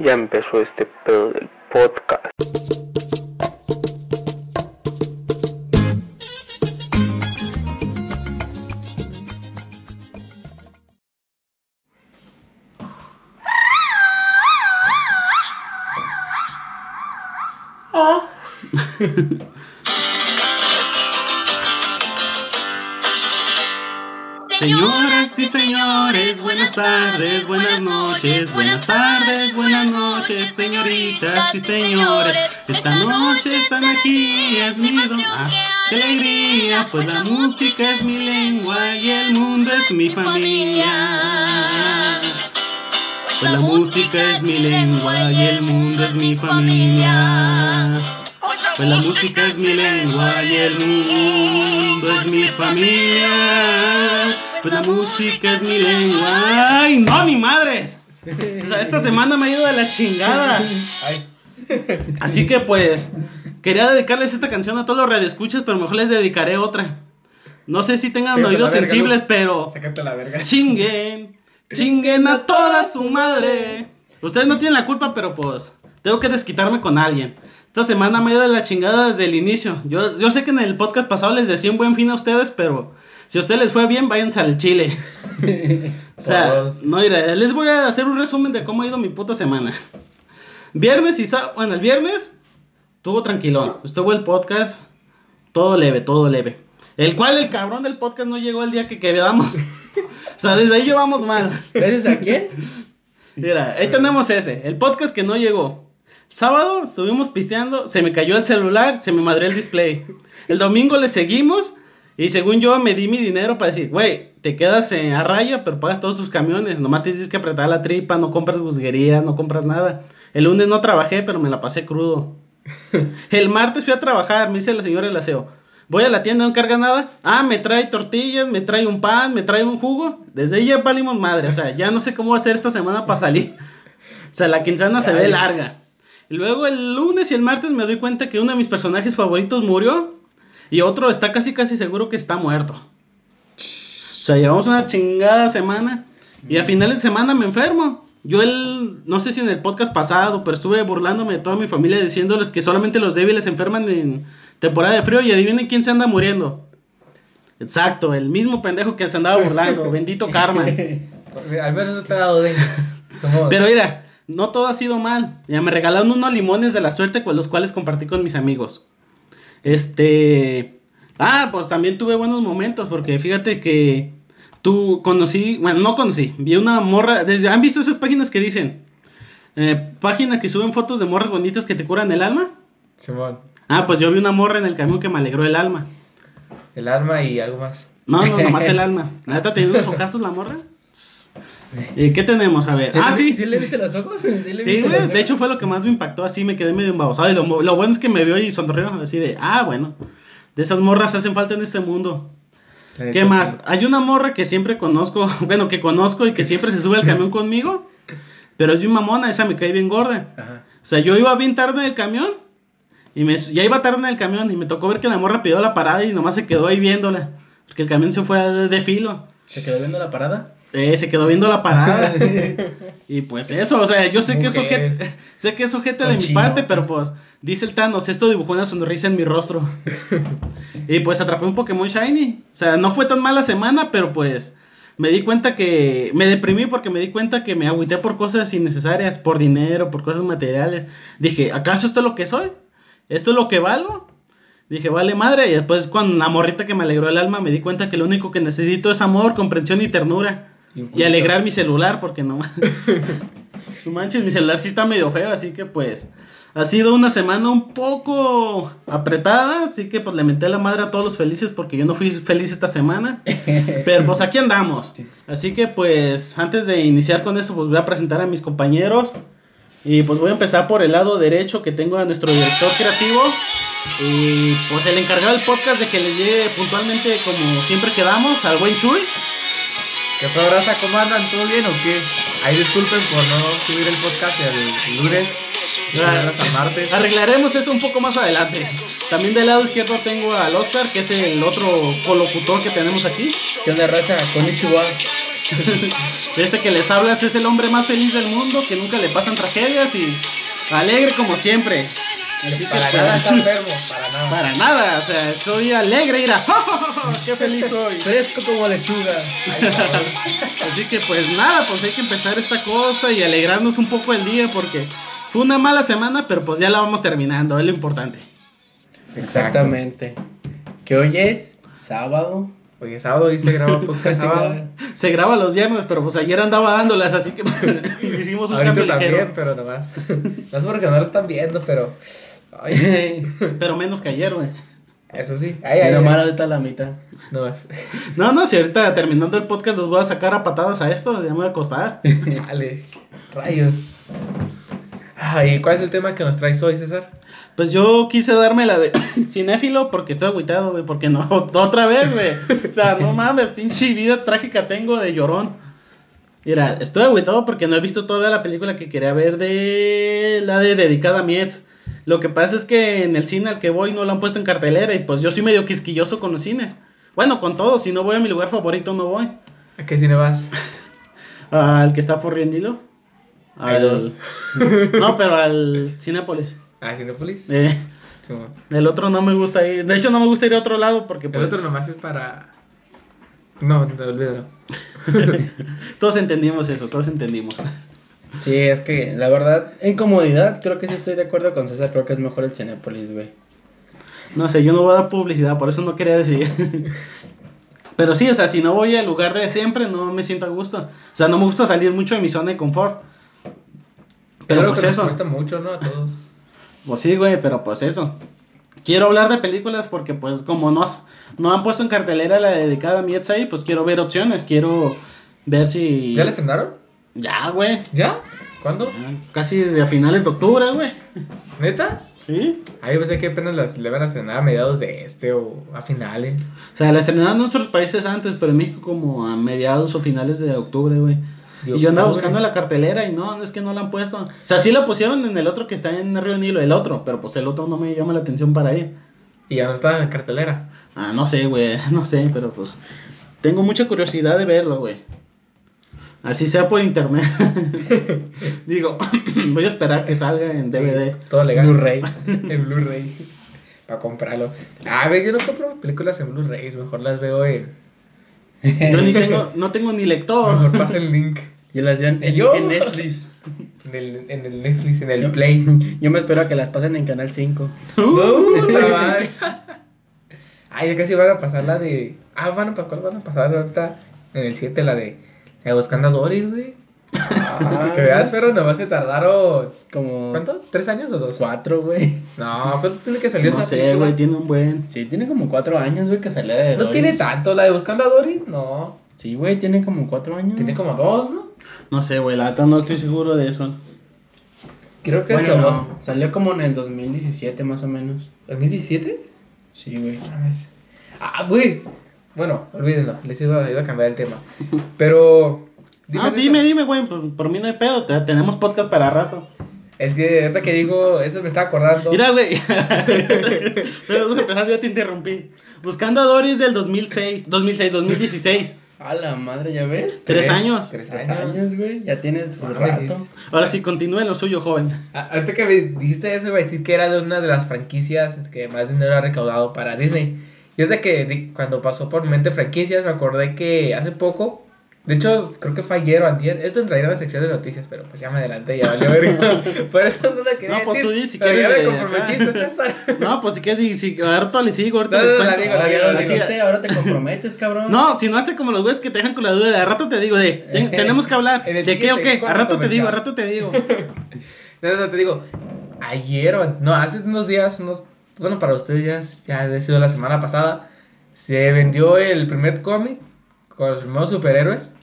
Ya empezó este pedo del podcast. Señoras y señores, buenas tardes, buenas noches, buenas tardes, buenas noches, señoritas y señores. Esta noche están aquí, es mi don. Ah, qué alegría, pues la música es mi lengua y el mundo es mi familia. Pues la música es mi lengua y el mundo es mi familia. Pues la música es mi lengua y el mundo es mi familia. Pues la música es mi lengua. ¡Ay, no, ni madres! O sea, esta semana me ha ido de la chingada. Así que pues, quería dedicarles esta canción a todos los radioescuchas, pero mejor les dedicaré otra. No sé si tengan Sácate oídos la verga, sensibles, Lu. pero Sácate la verga. chinguen, chinguen a toda su madre. Ustedes no tienen la culpa, pero pues, tengo que desquitarme con alguien. Esta semana me ha ido de la chingada desde el inicio. Yo, yo sé que en el podcast pasado les decía un buen fin a ustedes, pero si a ustedes les fue bien, váyanse al chile. O sea, no, mira, les voy a hacer un resumen de cómo ha ido mi puta semana. Viernes y sábado, bueno, el viernes estuvo tranquilón. Estuvo el podcast, todo leve, todo leve. El cual el cabrón del podcast no llegó el día que quedamos. o sea, desde ahí llevamos mal. ¿Gracias a quién? Mira, ahí tenemos ese, el podcast que no llegó. Sábado estuvimos pisteando, se me cayó el celular, se me madré el display. El domingo le seguimos y según yo me di mi dinero para decir, güey, te quedas eh, a raya, pero pagas todos tus camiones, nomás tienes que apretar la tripa, no compras busguería, no compras nada. El lunes no trabajé, pero me la pasé crudo. El martes fui a trabajar, me dice la señora del aseo. Voy a la tienda, no carga nada. Ah, me trae tortillas, me trae un pan, me trae un jugo. Desde ahí ya palimos madre. O sea, ya no sé cómo hacer esta semana para salir. O sea, la quincena se ve larga. Y luego el lunes y el martes me doy cuenta que uno de mis personajes favoritos murió. Y otro está casi casi seguro que está muerto. O sea, llevamos una chingada semana. Y a finales de semana me enfermo. Yo el, no sé si en el podcast pasado, pero estuve burlándome de toda mi familia diciéndoles que solamente los débiles se enferman en temporada de frío y adivinen quién se anda muriendo. Exacto, el mismo pendejo que se andaba burlando, bendito karma. Al menos no te ha dado. Somos- Pero mira, no todo ha sido mal. Ya me regalaron unos limones de la suerte con los cuales compartí con mis amigos. Este. Ah, pues también tuve buenos momentos porque fíjate que tú conocí, bueno, no conocí, vi una morra, desde, ¿han visto esas páginas que dicen? eh, páginas que suben fotos de morras bonitas que te curan el alma. Simón. Ah, pues yo vi una morra en el camión que me alegró el alma. El alma y algo más. No, no, nomás el alma. La neta tenía unos ojazos la morra. ¿Y qué tenemos? A ver. ah, le- sí. ¿Sí le viste los ojos? ¿Sí, le Sí, güey, de hecho fue lo que más me impactó, así me quedé medio embabosado. Y lo, lo bueno es que me vio y sonrió, así de, ah, bueno, de esas morras hacen falta en este mundo. ¿Qué más? sí. Hay una morra que siempre conozco, bueno, que conozco y que siempre se sube al camión conmigo, pero es bien mamona, esa me cae bien gorda. Ajá. O sea, yo iba bien tarde en el camión, y me, ya iba tarde en el camión, y me tocó ver que la morra pidió la parada y nomás se quedó ahí viéndola, porque el camión se fue de, de filo. ¿Se quedó viendo la parada? Eh, se quedó viendo la parada. y pues eso, o sea, yo sé que es ojete, sé que es ojete de mi parte, pero pues dice el Thanos, esto dibujó una sonrisa en mi rostro. y pues atrapé un Pokémon Shiny. O sea, no fue tan mala semana, pero pues me di cuenta que me deprimí porque me di cuenta que me agüité por cosas innecesarias, por dinero, por cosas materiales. Dije, ¿acaso esto es lo que soy? ¿Esto es lo que valgo? Dije, vale madre. Y después, con la morrita que me alegró el alma, me di cuenta que lo único que necesito es amor, comprensión y ternura. Y alegrar mi celular, porque no. no manches, mi celular sí está medio feo, así que pues. Ha sido una semana un poco apretada, así que pues le menté la madre a todos los felices porque yo no fui feliz esta semana. Pero pues aquí andamos. Así que pues antes de iniciar con esto pues voy a presentar a mis compañeros. Y pues voy a empezar por el lado derecho que tengo a nuestro director creativo. Y pues el encargado del podcast de que les llegue puntualmente como siempre quedamos, al buen Chuy. ¿Qué fue, raza? ¿Cómo andan? ¿Todo bien o qué? Ahí disculpen por no subir el podcast el lunes. Ah, hasta martes. Arreglaremos eso un poco más adelante. También del lado izquierdo tengo al Oscar, que es el otro colocutor que tenemos aquí. ¿Qué onda, raza? Konnichiwa. Este que les hablas es el hombre más feliz del mundo, que nunca le pasan tragedias y alegre como siempre. Así que, Para nada está enfermo, para nada. Para nada, o sea, soy alegre, mira. ¡Qué feliz soy! Fresco como lechuga. Así que pues nada, pues hay que empezar esta cosa y alegrarnos un poco el día porque fue una mala semana, pero pues ya la vamos terminando, es lo importante. Exactamente. Que hoy es sábado. Oye, sábado y se graba podcast sábado. Se graba los viernes, pero pues ayer andaba dándolas, así que hicimos un Ahorita cambio también, ligero. pero nomás. No es porque no lo están viendo, pero. Ay, Pero menos que ayer, güey. eso sí. Ay, Y ay, nomás ahorita la mitad. Nomás. No, no, si ahorita terminando el podcast los voy a sacar a patadas a esto, ya me voy a acostar. Dale. Rayos. Ay, ¿cuál es el tema que nos traes hoy, César? Pues yo quise darme la de cinéfilo porque estoy agüitado, güey, porque no, otra vez, güey. O sea, no mames, pinche vida trágica tengo de llorón. Mira, estoy agüitado porque no he visto todavía la película que quería ver de la de dedicada a Mietz. Lo que pasa es que en el cine al que voy no la han puesto en cartelera y pues yo soy medio quisquilloso con los cines. Bueno, con todo, si no voy a mi lugar favorito no voy. ¿A qué cine vas? Al que está por Riendilo. Hay Al... dos. No, pero al Cinépolis. ¿A Cinepolis? Eh, Sí, el otro no me gusta ir. De hecho, no me gusta ir a otro lado porque El pues, otro nomás es para. No, no, olvídalo. todos entendimos eso, todos entendimos. Sí, es que la verdad, en comodidad, creo que sí estoy de acuerdo con César. Creo que es mejor el Cinépolis, güey. No sé, yo no voy a dar publicidad, por eso no quería decir. Pero sí, o sea, si no voy al lugar de siempre, no me siento a gusto. O sea, no me gusta salir mucho de mi zona de confort. Pero algo pues que nos eso. cuesta mucho, ¿no? A todos. Pues sí, güey, pero pues eso. Quiero hablar de películas porque pues como no, has- no han puesto en cartelera la dedicada a Mietz ahí, pues quiero ver opciones, quiero ver si... ¿Ya le estrenaron? Ya, güey. ¿Ya? ¿Cuándo? Ya, Casi desde a finales de octubre, güey. ¿Neta? Sí. Yo pensé que apenas las le van a estrenar a mediados de este o a finales. O sea, la estrenaron en otros países antes, pero en México como a mediados o finales de octubre, güey. Y yo andaba buscando la cartelera y no, es que no la han puesto. O sea, sí la pusieron en el otro que está en Río Nilo, el otro, pero pues el otro no me llama la atención para ir. Y ya no está en cartelera. Ah, no sé, güey, no sé, pero pues tengo mucha curiosidad de verlo, güey. Así sea por internet. Digo, voy a esperar que salga en DVD. Todo legal. Blu-ray. en Blu-ray. Para comprarlo. A ver, yo no compro películas en Blu-ray. Mejor las veo en. Yo ni tengo, no tengo ni lector. Mejor pasa el link. Yo las veo en, en- ¿Yo? en Netflix. En el, en el Netflix, en el Yo- Play. Yo me espero a que las pasen en Canal 5. ¡Puta madre! Ay, ya casi van a pasar la de. Ah, van a, ¿cuál van a pasar ahorita? En el 7, la de. De Buscando a Doris, güey. Ah, que veas, pero nomás se tardaron. Como ¿Cuánto? ¿Tres años o dos? cuatro, güey. No, pues tiene que salir No esa sé, película. güey, tiene un buen. Sí, tiene como cuatro años, güey, que salió de No tiene tanto, la de Buscando a Doris, no. Sí, güey, tiene como cuatro años. Tiene como dos, ¿no? No sé, güey, la no estoy seguro de eso. Creo que Bueno, no. Salió como en el 2017, más o menos. ¿2017? Sí, güey. Ah, güey. Bueno, olvídenlo, les iba, iba a cambiar el tema. Pero. ah, eso. dime, dime, güey, pues, por mí no hay pedo, te- tenemos podcast para rato. Es que ahorita que digo, eso me estaba acordando. Mira, güey. Pero yo te interrumpí. Buscando a Doris del 2006, 2006, 2016. A la madre, ¿ya ves? Tres años. Tres años. güey. Ya tienes un rato. sí. Ahora sí, continúe lo suyo, joven. Ah, Ahorita que me dijiste eso, iba a decir que era de una de las franquicias que más dinero ha recaudado para Disney. Y es de que di- cuando pasó por mi mente franquicias, me acordé que hace poco, de hecho, creo que fue ayer o antier, esto entraría en la sección de noticias, pero pues ya me adelanté, ya valió verga. Por eso no la quería No, pues decir, tú di si pero quieres ya me de comprometiste. César. No, pues si quieres, si, si, ahorita le sigo, ahorita No, les no, cuento. digo, Ah, ya lo dijiste, ahora te comprometes, cabrón. No, si no hace como los güeyes que te dejan con la duda de a rato te digo de, "Ten- tenemos que hablar. ¿De qué o qué? A rato te digo, a rato te digo. No, no, te digo, ayer o, no, hace unos días, unos, bueno, para ustedes ya, ya ha sido la semana pasada, se vendió el primer cómic con los primeros superhéroes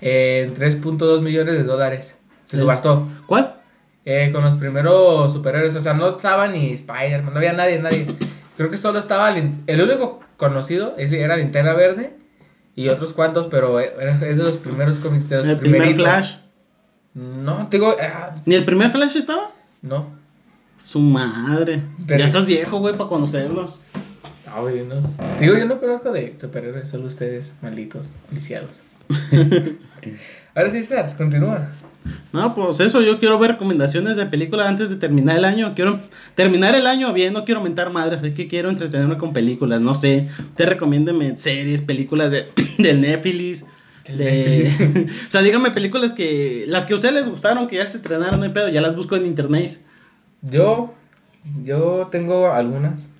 en 3.2 millones de dólares. Se Sí. subastó. ¿Cuál? Eh, con los primeros superhéroes, o sea, no estaba ni Spider-Man, no había nadie, nadie. Creo que solo estaba el único conocido, era Linterna Verde y otros cuantos, pero era- es de los primeros cómics de los El primer. Flash. No, te digo, ah, ¿Ni el primer Flash estaba? no. Su madre. Pero- Ya estás viejo, güey, para conocerlos. No, güey, no. Digo, yo no conozco de superhéroes, solo ustedes, malditos, lisiados. Ahora sí, Sars, continúa. No, pues eso, yo quiero ver recomendaciones de películas antes de terminar el año. Quiero terminar el año bien, no quiero mentar madres, así que quiero entretenerme con películas, no sé. Usted recomiéndeme series, películas de, del Netflix. De... o sea, dígame películas que. Las que a ustedes les gustaron, que ya se estrenaron, no hay pedo, ya las busco en internet. Yo, yo tengo algunas,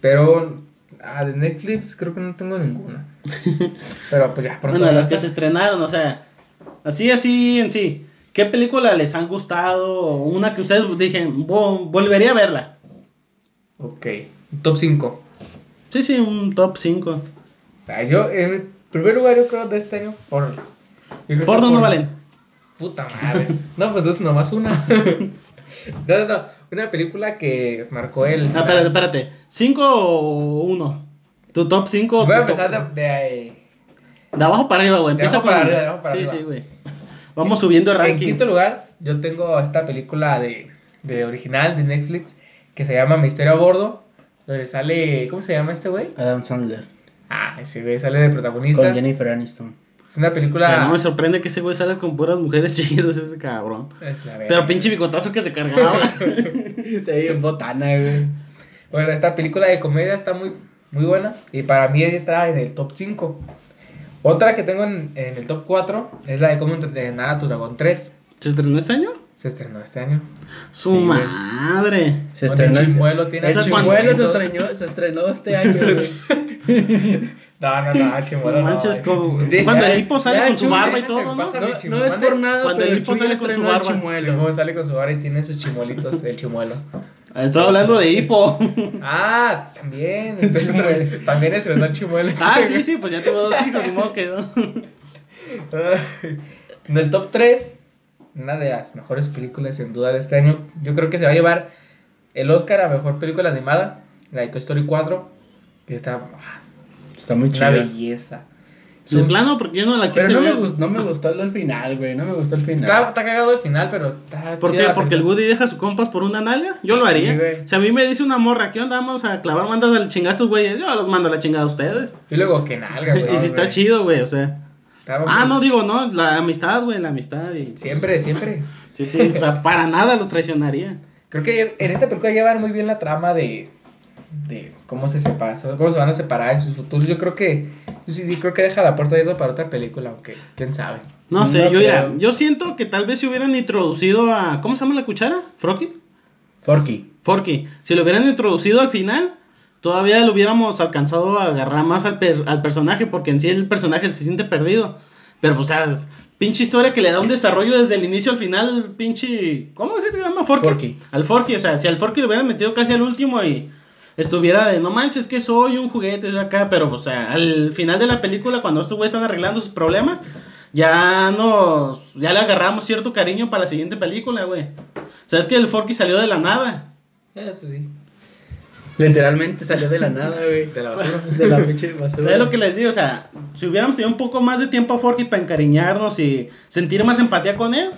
pero ah, de Netflix creo que no tengo ninguna. Pero pues ya, pronto. Bueno, las que se estrenaron, o sea, así, así en sí. ¿Qué película les han gustado? O Una que ustedes dijen, "Vo- volvería a verla. Ok, top 5. Sí, sí, un top 5. Ah, yo, en primer lugar, yo creo de este año, porno. Porno no valen. Puta madre. No, pues entonces nomás una. no, no, no. Una película que marcó el. Ah, espérate, espérate. ¿5 o 1? ¿Tu top 5? Voy a empezar de, de, De abajo para arriba, güey. De Empieza arriba, de abajo para sí, arriba. sí, güey. Vamos subiendo el En ranking. quinto lugar, yo tengo esta película de, de original de Netflix que se llama Misterio a Bordo. Donde sale. ¿Cómo se llama este güey? Adam Sandler. Ah, ese güey sale de protagonista. Con Jennifer Aniston. Es una O película. sea, no me sorprende que ese güey salga con puras mujeres chidas, ese cabrón. Es la verga. Pero pinche bigotazo que se cargaba. Se ve bien botana, güey. Bueno, esta película de comedia está muy, muy buena. Y para mí entra en el top 5. Otra que tengo en, en el top 4 es la de cómo entrenar a tu dragón 3. ¿Se estrenó este año? Se estrenó este año. Su Sí, madre. Se estrenó el el chimuelo tiene El ¿Esa chimuelo se estrenó, se estrenó este año. No, no, no, el chimuelo No no. manches, como- Cuando el hipo sale ya, con su Chuy, barba y todo, ¿no? No, es por nada, Cuando pero el hipo sale con su barba. chimuelo. Simón sale con su barba y tiene sus chimuelitos, el chimuelo. Estoy hablando de hipo. Ah, también. también estrenó el chimuelo. ah, sí, sí, pues ya tuvo dos hijos, ni modo que no. En el top 3, una de las mejores películas sin duda de este año. Yo creo que se va a llevar el Oscar a mejor película animada, la de Toy Story 4, que está Está muy una chido. belleza. Es un- plano, porque yo no la quise Pero no me, gustó, no me gustó el final, güey. No me gustó el final. Está, está cagado el final, pero está. ¿Por chida qué? Porque el. Woody deja a su compas por una nalga. Yo lo haría. güey. Si a mí me dice una morra, ¿qué onda? Vamos a clavar mandas al chingazos, güey. Yo los mando a la chingada a ustedes. Y luego que nalga, güey. y si está güey. chido, güey, o sea. Estaba Ah, muy- no, digo, no, la amistad, güey, la amistad. Y... Siempre, siempre. Sí, sí, o sea, para nada los traicionaría. Creo que en esta película llevan muy bien la trama de, de cómo se separan, cómo se van a separar en sus futuros. Yo creo que, yo sí creo que deja la puerta abierta para otra película, aunque quién sabe. No sé, No yo, mira, yo siento que tal vez si hubieran introducido a. ¿Cómo se llama la cuchara? ¿Frocky? Forky. Forky. Si lo hubieran introducido al final, todavía lo hubiéramos alcanzado a agarrar más al, per- al personaje, porque en sí el personaje se siente perdido. Pero, pues, o sea, pinche historia que le da un desarrollo desde el inicio al final, pinche. ¿Cómo es que se llama? Forky. Forky. Al Forky, o sea, si al Forky lo hubieran metido casi al último y estuviera de no manches que soy un juguete de acá, pero, o sea, al final de la película, cuando estos güeyes están arreglando sus problemas, ya nos. Ya le agarramos cierto cariño para la siguiente película, güey. O sea, es que el Forky salió de la nada. Eso sí. Literalmente salió de la nada, güey. De la basura. De la pinche basura. ¿Sabes lo que les digo? O sea, si hubiéramos tenido un poco más de tiempo a Forky para encariñarnos y sentir más empatía con él.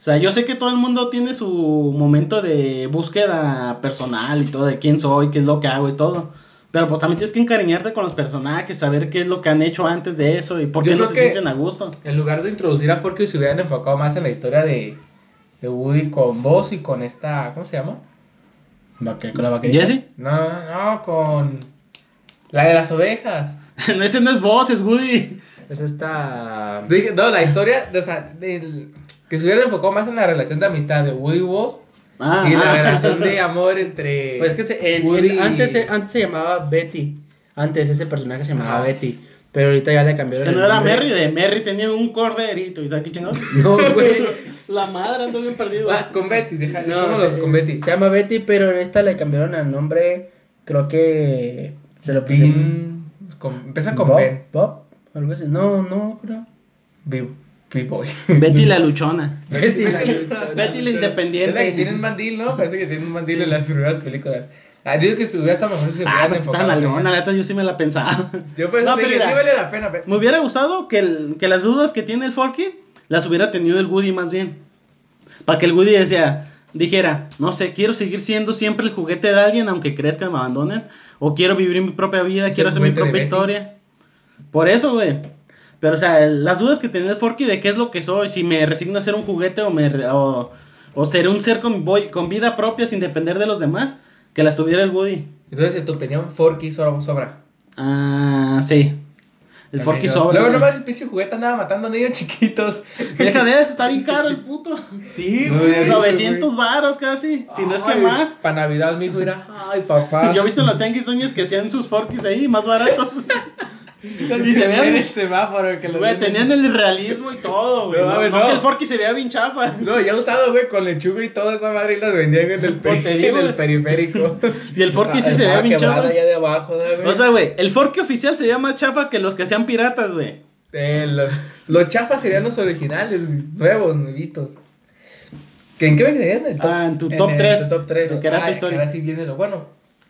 O sea, yo sé que todo el mundo tiene su momento de búsqueda personal y todo, de quién soy, qué es lo que hago y todo. Pero pues también tienes que encariñarte con los personajes, saber qué es lo que han hecho antes de eso y por Yo qué no se sienten a gusto. En lugar de introducir a Forky, se hubieran enfocado más en la historia de, de Woody con Buzz y con esta, ¿cómo se llama? Vaque- con la vaquerita. ¿Jesse? No, no, no, con la de las ovejas. no, ese no es vos, es Woody. Es esta. No, la historia, o sea, del, que se hubiera enfocado más en la relación de amistad de Woody y Buzz Ah, y la ah. relación de amor entre Pues es que se, en- Woody en- y- antes, se- antes se llamaba Betty. Antes ese personaje se llamaba Ajá. Betty. Pero ahorita ya le cambiaron Que el no era nombre. Merry, de Merry tenía un corderito. ¿Y sabes qué chingados? No, güey. La madre ando bien perdido. Ah, con Betty, deja, No, se, con Betty. se llama Betty, pero en esta le cambiaron el nombre. Creo que. Se lo con, empieza con Bob, Ben. Bob, algo así. No, no, creo. B- B-Boy. Betty la luchona. Betty la Betty la Es la que independiente. tiene un mandil, ¿no? Parece que tiene un mandil Sí. en las primeras películas. Ah, digo que si hubiera estado mejor si se Ah, pues que está nalgona, la neta, yo sí me la pensaba. Yo pensé No, que pero sí mira. vale la pena. pe- Me hubiera gustado que, el- que las dudas que tiene el Forky las hubiera tenido el Woody más bien. Para que el Woody decía, dijera, no sé, quiero seguir siendo siempre el juguete de alguien aunque crezca y me abandonen. O quiero vivir mi propia vida, quiero hacer mi propia historia. Por eso, güey. Pero, o sea, las dudas que tenía el Forky de qué es lo que soy, si me resigno a ser un juguete o me o, o seré un ser con, voy- con vida propia sin depender de los demás, que las tuviera el Woody. Entonces, en tu opinión, Forky sobra. sobra. Ah, sí. El Forky sobra. Luego nomás el pinche juguete andaba matando a niños chiquitos. Deja de eso, está bien caro el puto. Sí, güey. ya vi. 900 varos casi, si no es que más. Para Navidad, mi hijo dirá, ay, papá. Yo he visto en los tianguis sueños que hacían sus Forkys ahí, más baratos. y se vean, el semáforo que lo güey, tenían el realismo y todo, güey. No, No, mames, no no. que el Forky se vea bien chafa. No, ya usado, güey, con lechuga y toda esa madre y las vendían en el, Pues te peri- digo, en el güey. periférico. Y el Forky sí Ah, se veía bien chafa. ya de abajo, ¿no, güey. O sea, güey, el Forky oficial se veía más chafa que los que hacían piratas, güey. Eh, los, los chafas serían los originales, nuevos, nuevitos. ¿Que ¿En qué me quedarían? ¿En el top? Ah, en tu En top el 3. top tres. Que era tu Ay, historia. que ahora sí viene lo bueno.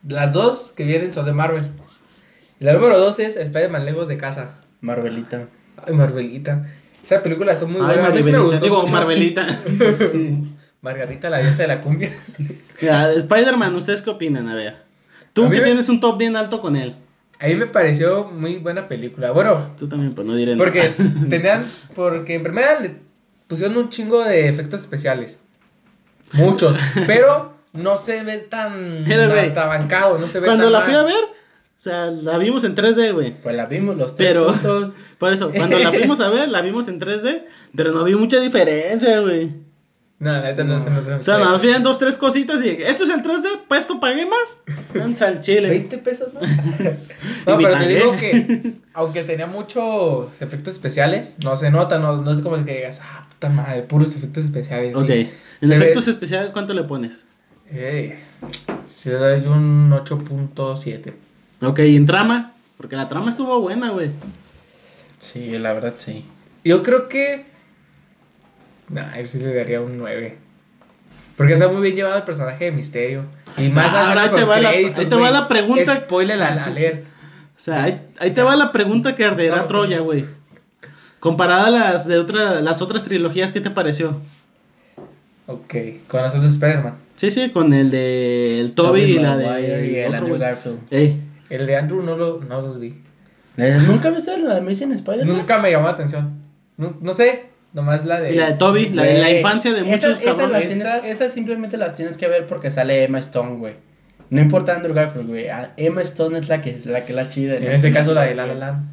Las dos que vienen son de Marvel. La número dos es Spider-Man Lejos de Casa. Marvelita. Ay, Marvelita. Esa película son muy Ay, buenas. A mí sí me Marvelita. gustó Digo, mucho. Marvelita. Margarita, la diosa de la cumbia. Ya, Spider-Man, ¿ustedes qué opinan? A ver. Tú A mí que me- tienes un top bien alto con él. A mí me pareció muy buena película. Bueno, Tú también, pues no diré nada. porque tenían. Porque en primera le pusieron un chingo de efectos especiales. Muchos. pero no se ve tan. Mira, güey. atabancado, no se ve Cuando tan la mal. fui a ver, o sea, la vimos en 3D, güey. Pues la vimos los tres Pero, juntos. por eso, cuando la fuimos a ver, la vimos en 3D, pero no vi mucha diferencia, güey. No, la neta no, se me O sea, nada más veían dos, tres cositas y esto es el 3D, ¿para esto pagué más? Lanza al chile. 20 pesos más. No, pero te digo que, aunque tenía muchos efectos especiales, no se nota, no, no es como que digas, ah, puta madre, puros efectos especiales. Ok, sí. en Se efectos ve- especiales, ¿cuánto le pones? Eh, se da un 8.7. Ok, y en trama, porque la trama estuvo buena, güey. Sí, la verdad sí. Yo creo que. Nah, yo sí le daría un 9. Porque está muy bien llevado el personaje de Misterio. Y más Ah, ahora ahí te va la- ahí te va la pregunta. Spoiler al, al leer. O sea, ahí, ahí te va la pregunta que arderá No, Troya, güey. Comparada a las de otra, las otras trilogías, ¿qué te pareció? Ok, con los otros Spider-Man. Sí, sí, con el de el Toby y la de y el otro, Andrew. Garfield. Ey, El de Andrew no, lo, no los vi. Eh, ¿Nunca viste la de Amazing Spider-Man? Nunca me llamó la atención. No, no sé, nomás la de. y la de Toby, la de la infancia de muchos esas, esas, las cabrones. tienes- Esas- esas simplemente las tienes que ver porque sale Emma Stone, güey. No importa Andrew Garfield, güey. a- Emma Stone es la que es la que la chida. En este caso la de La. Land.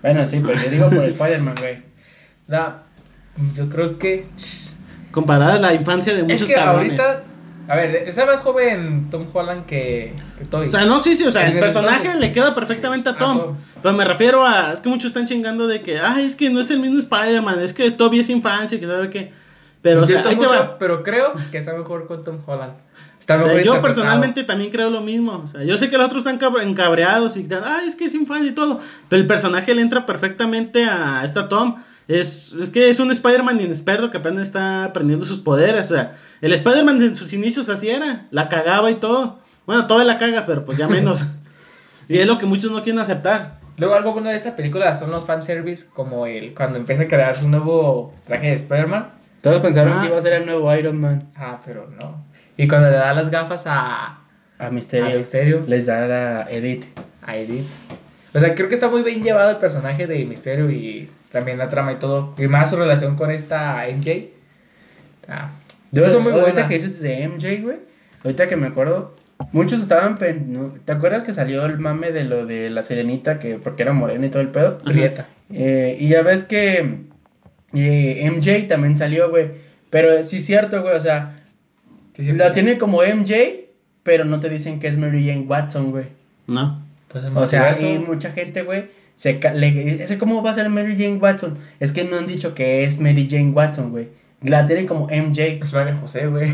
Bueno, sí, pero yo digo por Spider-Man, güey. La- yo creo que. Comparada a la infancia de Es muchos que cabrones. ahorita. A ver, está más joven Tom Holland que, que Toby. O sea, no, sí, sí, o sea, el personaje le queda perfectamente a A Tom. Pero me refiero a. Es que muchos están chingando de que. Ay, es que no es el mismo Spider-Man. Es que Toby es infancia, que sabe qué. Pero, o sea, ahí te mucho, va. pero creo que está mejor con Tom Holland. Está O sea, mejor yo personalmente también creo lo mismo. O sea, yo sé que los otros están encabreados y están, ay, es que es infancia y todo. Pero el personaje le entra perfectamente a esta Tom. Es, es que es un Spider-Man inexperto que apenas está aprendiendo sus poderes. O sea, el Spider-Man en sus inicios así era. La cagaba y todo. Bueno, todavía la caga, pero pues ya menos. y es lo que muchos no quieren aceptar. Luego algo bueno de esta película son los fanservice, como el cuando empieza a crear su nuevo traje de Spider-Man. Todos pensaron Ah. que iba a ser el nuevo Iron Man. Ah, pero no. Y cuando le da las gafas a, A Misterio. a Misterio, Les da a Edith. a Edith. O sea, creo que está muy bien llevado el personaje de Misterio y también la trama y todo. Y más su relación con esta MJ. Ah, Yo, eso muy ahorita buena. que dices de MJ, güey. Ahorita que me acuerdo. Muchos estaban. ¿Te acuerdas que salió el mame de lo de la sirenita? Que porque era morena y todo el pedo. Prieta. Eh, y ya ves que eh, MJ también salió, güey. Pero sí es cierto, güey. O sea, Sí, sí, la sí. tiene como MJ, pero no te dicen que es Mary Jane Watson, güey. No. Pues el O sea, hay mucha gente, güey. Se ca- le- ese ¿Cómo va a ser Mary Jane Watson? Es que no han dicho que es Mary Jane Watson, güey. La tienen como MJ. Es María José, güey.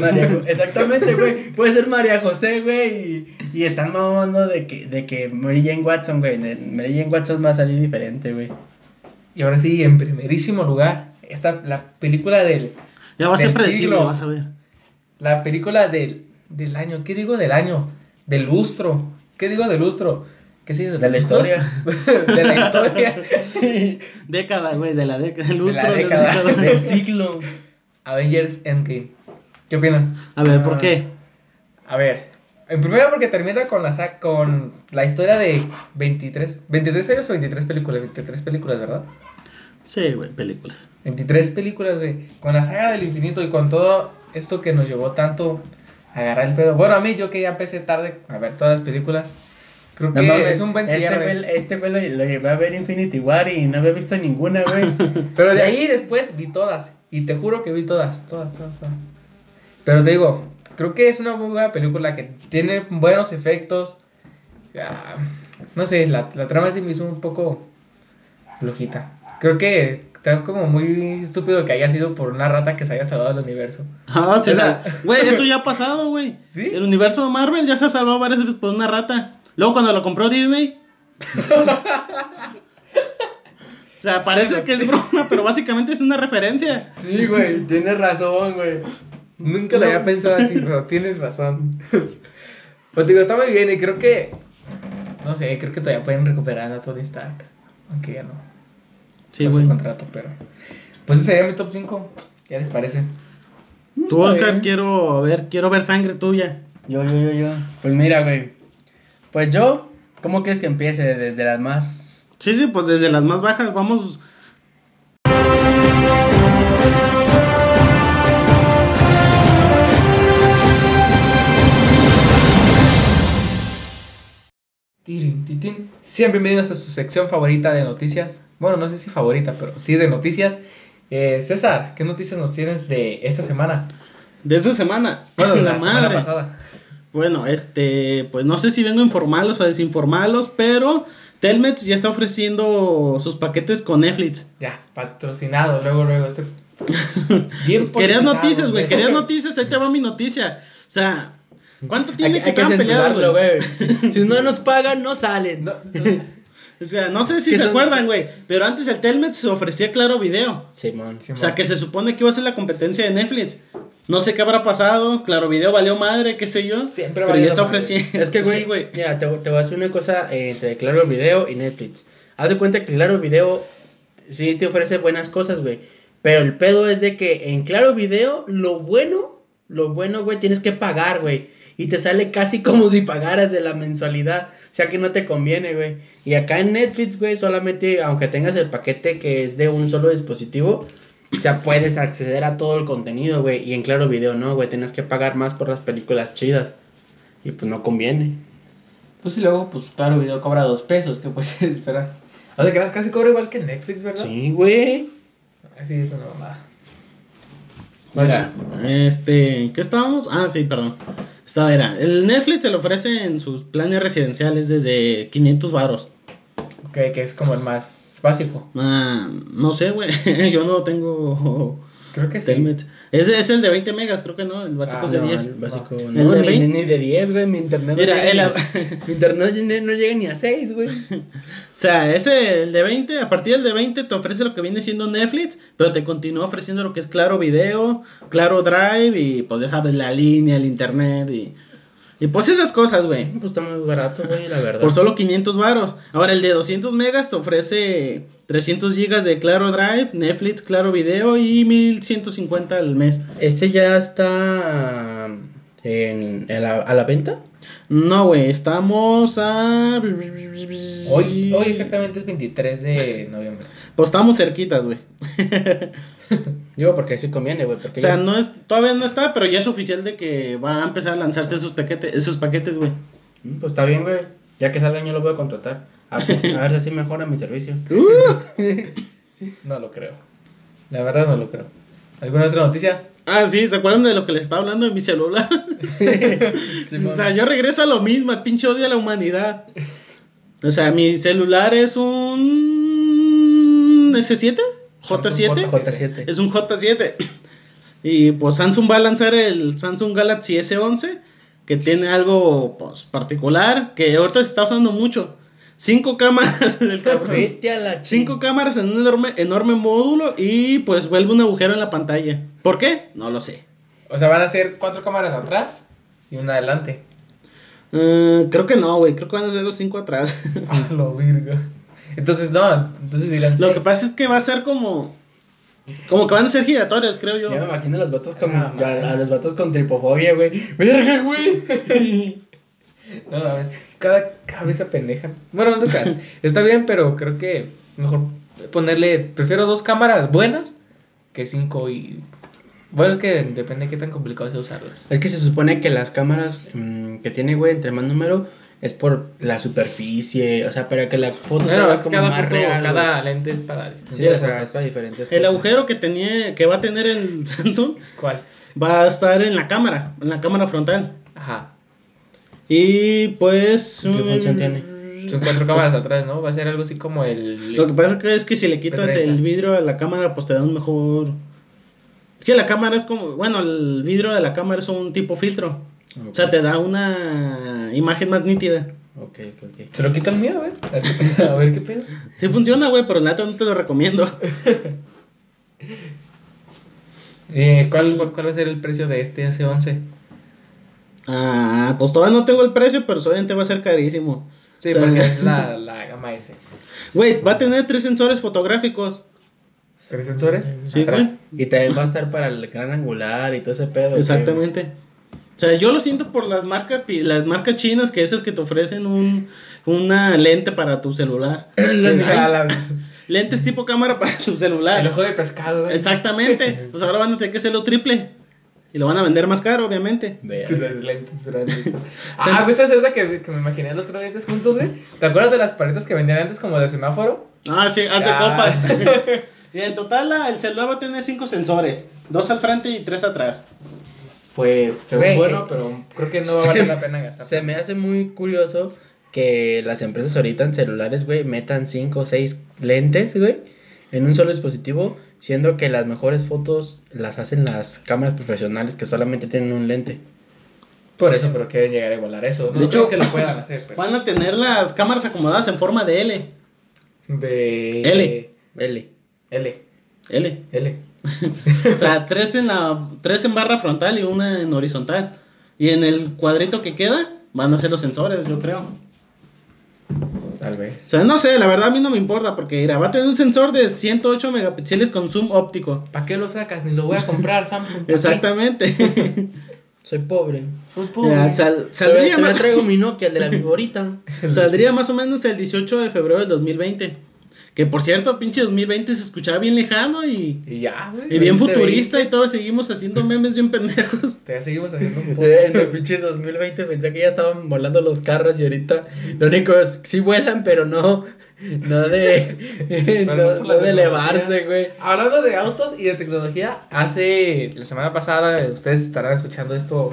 María Jo- Exactamente, güey. Puede ser María José, güey. Y, y están mamando de que, de que Mary Jane Watson, güey. Mary Jane Watson va a salir diferente, güey. Y ahora sí, en primerísimo lugar, esta, la película del, Ya va a ser predecible, vas a ver. la película del, del año, ¿qué digo del año? Del lustro, ¿qué digo del lustro? ¿Qué sí? De la historia. de la historia. Década, güey, de la década. El De la lustro de la década. década. Del siglo. Avengers Endgame. ¿Qué opinan? A ver, ¿por Ah. qué? A ver, En primero porque termina con la, con la historia de 23, 23 años o 23 películas, 23 películas, ¿verdad? Sí, güey, películas. 23 películas, güey. Con la saga del infinito y con todo esto que nos llevó tanto a agarrar el pedo. Bueno, a mí, yo que ya empecé tarde a ver todas las películas, creo No que mames, es un buen este cierre. güey, este güey lo, lo llevé a ver Infinity War y no había visto ninguna, güey. Pero de ahí después vi todas. Y te juro que vi todas, todas, todas, todas. Pero te digo, creo que es una muy buena película que tiene buenos efectos. Ah, no sé, la, la trama sí me hizo un poco flojita. Creo que está como muy estúpido que haya sido por una rata que se haya salvado del universo. Ah, sí, O sea- sí. Güey, eso ya ha pasado, güey. ¿Sí? El universo de Marvel ya se ha salvado varias veces por una rata. Luego cuando lo compró Disney. o sea, parece que es broma, pero básicamente es una referencia. Sí, güey, tienes razón, güey. Nunca lo había pensado así, pero tienes razón. Pues digo, está muy bien y creo que. No sé, creo que todavía pueden recuperar a Tony Stark. Aunque ya no. Sí, güey. contrato, pero. Pues ese sería mi top 5. ¿Qué les parece? Tú, Está Oscar, bien. quiero ver, quiero ver sangre tuya. Yo, yo, yo, yo. Pues mira, güey. Pues yo, ¿cómo quieres que empiece? Desde las más. Sí, sí, pues desde las más bajas vamos. Tirin, titín. Sean bienvenidos a su sección favorita de noticias. Bueno, no sé si favorita, pero sí de noticias. Eh, César, ¿qué noticias nos tienes de esta semana? De esta semana. Bueno, la la semana madre. pasada. Bueno, este, pues no sé si vengo a informarlos o a desinformarlos, pero Telmex ya está ofreciendo sus paquetes con Netflix. Ya, patrocinado, luego, luego. Este... Pues querías noticias, güey, querías noticias, ahí te va mi noticia. O sea, ¿cuánto tiene que estaban peleados, censurarlo, güey? Si no nos pagan, no salen. No, O sea, no sé si Que se son- acuerdan, güey, pero antes el Telmex se ofrecía Claro Video. Simón. sí, O sea, que se supone que iba a ser la competencia de Netflix. No sé qué habrá pasado, Claro Video valió madre, qué sé yo. Siempre pero ya está madre. ofreciendo. Es que, güey, Sí, güey. mira, te, te voy a decir una cosa eh, entre Claro Video y Netflix. Haz de cuenta que Claro Video sí te ofrece buenas cosas, güey. Pero el pedo es de que en Claro Video, lo bueno, lo bueno, güey, tienes que pagar, güey. Y te sale casi como si pagaras de la mensualidad. O sea que no te conviene, güey. Y acá en Netflix, güey, solamente, aunque tengas el paquete que es de un solo dispositivo, o sea, puedes acceder a todo el contenido, güey. Y en Claro Video no, güey. Tienes que pagar más por las películas chidas. Y pues no conviene. Pues y luego, pues claro, video cobra dos pesos, ¿qué puedes esperar? O sea, que casi cobra igual que Netflix, ¿verdad? Sí, güey. Así es una mamada. Mira, este, ¿qué estábamos? Ah, sí, perdón. Estaba, era, el Netflix se lo ofrece en sus planes residenciales desde 500 varos. Ok, que es como el más básico. Ah, no sé, güey, yo no tengo Creo que sí. Ese es el de 20 megas, creo que no, el básico Ah, es de No, 10. el básico. No. No, ¿El de ni, 20? ni de 10, güey. Mi internet Mira, no llega, el- ni, a, mi internet no, no llega ni a 6, güey. O sea, ese, el de 20, a partir del de 20 te ofrece lo que viene siendo Netflix, pero te continúa ofreciendo lo que es Claro Video, Claro Drive y pues ya sabes, la línea, el internet y, y pues esas cosas, güey. Pues está muy barato, güey, la verdad. Por solo 500 varos. Ahora el de 200 megas te ofrece 300 gigas de Claro Drive, Netflix, Claro Video y 1150 al mes. ¿Ese ya está en, en la- a la venta? No, güey, estamos a... Hoy, hoy exactamente es 23 de noviembre. Pues estamos cerquitas, güey. Digo, porque sí conviene, güey. O sea, ya- no es, todavía no está, pero ya es oficial de que va a empezar a lanzarse esos paquetes, esos paquetes, güey. Mm, Pues está bien, güey. Ya que salgan, yo lo voy a contratar. A ver si, a ver si así mejora mi servicio. No lo creo. La verdad no lo creo. ¿Alguna otra noticia? Ah, sí, ¿se acuerdan de lo que les estaba hablando en mi celular? o sea, yo regreso a lo mismo, al pinche odio a la humanidad. O sea, mi celular es un S7, J7. J7. Es un J7. Y pues Samsung va a lanzar el Samsung Galaxy S11, que tiene algo pues, particular, que ahorita se está usando mucho. Cinco cámaras cabrón. Vete a la Cinco cámaras en un enorme, enorme módulo y pues vuelve un agujero en la pantalla. ¿Por qué? No lo sé. O sea, van a ser cuatro cámaras atrás y una adelante. Eh, creo que no, güey. Creo que van a ser los cinco atrás. Ah, lo virgo. Entonces, no, entonces dirán. Lo sí. que pasa es que va a ser como. Como que van a ser giratorias, creo yo. Ya me imagino a los vatos con, Ah, a, a los vatos con tripofobia, güey. Verga, güey. No, a ver, cada cabeza pendeja. Bueno, no te creas. Está bien, pero creo que mejor ponerle. Prefiero dos cámaras buenas que cinco y. Bueno, es que depende de qué tan complicado sea usarlas. Es que se supone que las cámaras mm, que tiene, güey, entre más número, es por la superficie, o sea, para que la foto sea es que como cada, más foto, real. cada lente es para distintas Sí, o sea, cosas. es para diferentes El cosas. agujero que tenía, que va a tener el Samsung ¿Cuál? va a estar en la cámara, en la cámara frontal. Ajá. Y pues. ¿Qué función tiene? Son cuatro cámaras atrás, ¿no? Va a ser algo así como el. Lo que pasa que es que si le quitas P30. el vidrio a la cámara, pues te da un mejor. Es que la cámara es como. Bueno, el vidrio de la cámara es un tipo filtro. O sea, te da una imagen más nítida. Ok, ok, ok. Se lo quito el mío, a ver. A ver qué pedo. Sí funciona, güey, pero la neta no te lo recomiendo. Eh, ¿cuál, cuál, cuál va a ser el precio de este S11? Ah, pues todavía no tengo el precio, pero obviamente va a ser carísimo. Sí, O sea, porque es la, la gama S. Güey, va a tener tres sensores fotográficos. ¿Tres sensores? Sí, güey. Y también va a estar para el gran angular y todo ese pedo. Exactamente. O sea, yo lo siento por las marcas las marcas chinas que esas que te ofrecen un una lente para tu celular. Ah, la- lentes tipo cámara para tu El celular. ojo de pescado. güey. Exactamente. Pues ahora van a tener que hacerlo triple. Y lo van a vender más caro, obviamente. Vea. Los lentes grandes. Ah, güey, ¿sabes ahorita que, que me imaginé los tres lentes juntos, güey? ¿Te acuerdas de las paletas que vendían antes como de semáforo? Ah, sí, hace copas. y en total la- el celular va a tener cinco sensores. Dos al frente y tres atrás. Pues, se ve bueno, pero creo que no va a valer la pena gastar. Se me hace muy curioso que las empresas ahorita en celulares, güey, metan 5 o 6 lentes, güey, en un solo dispositivo, siendo que las mejores fotos las hacen las cámaras profesionales que solamente tienen un lente. Por eso, pero quieren llegar a igualar eso. No De hecho, creo que lo puedan hacer, pero... Van a tener las cámaras acomodadas en forma de L. De... L. L. L. L. L. O sea, tres en la tres en barra frontal y una en horizontal. Y en el cuadrito que queda van a ser los sensores, yo creo. Tal O vez. sea, no sé, la verdad a mí no me importa porque mira, va a tener un sensor de 108 megapíxeles con zoom óptico. ¿Para qué lo sacas? Ni lo voy a comprar, Samsung. Exactamente. Soy pobre. Sos pobre. Ya, sal- Todavía, saldría, todavía más, traigo mi Nokia, el de la viborita. saldría más o menos el 18 de febrero del 2020. Que por cierto, pinche 2020 se escuchaba bien lejano y, Y ya, güey. y bien 2020. futurista y todos seguimos haciendo memes bien pendejos. Todavía seguimos haciendo un Eh, En el pinche 2020 pensé que ya estaban volando los carros y ahorita lo único es sí vuelan, pero no, no de, no, no de elevarse, güey. Hablando de autos y de tecnología, hace la semana pasada, ustedes estarán escuchando esto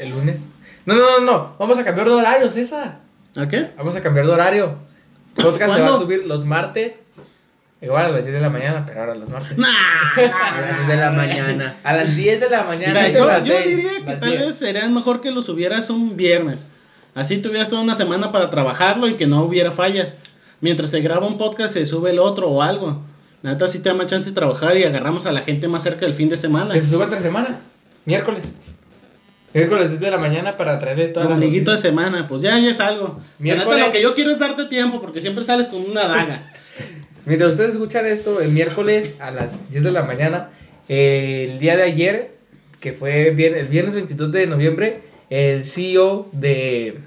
el lunes. No, no, no, no, vamos a cambiar de horario, César. ¿A qué? Vamos a cambiar de horario. Podcast se va a ¿Cuándo? subir los martes, igual a las 10 de la mañana, pero ahora los martes. A las 6 de la mañana. A las 10 de la mañana. O sea, no, yo, las yo seis, diría que tal 10. vez sería mejor que lo subieras un viernes. Así tuvieras toda una semana para trabajarlo y que no hubiera fallas. Mientras se graba un podcast, se sube el otro o algo. Neta, sí te da más chance de trabajar y agarramos a la gente más cerca del fin de semana. Que se sube entre semana, miércoles. Miércoles 10 de la mañana para traerle toda la Ombliguito de semana, pues ya, ya es algo. Neta, Miércoles. lo que yo quiero es darte tiempo porque siempre sales con una daga. Mientras ustedes escuchan esto, el miércoles a las 10 de la mañana, eh, el día de ayer, que fue vier- el viernes 22 de noviembre, el CEO de,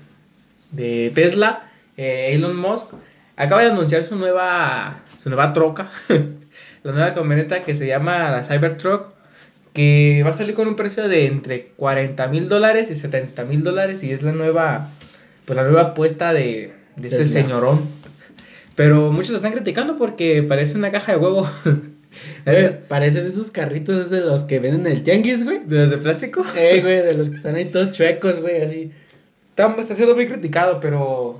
de Tesla, eh, Elon Musk, acaba de anunciar su nueva, su nueva troca, la nueva camioneta que se llama la Cybertruck, que va a salir con un precio de entre 40 mil dólares y 70 mil dólares y es la nueva, pues la nueva apuesta de, de este Tesla. señorón. Pero muchos lo están criticando porque parece una caja de huevo. Parece de esos carritos de los que venden en el tianguis, güey. ¿De los de plástico? Eh, güey, de los que están ahí todos chuecos, güey, así. Está, está siendo muy criticado, pero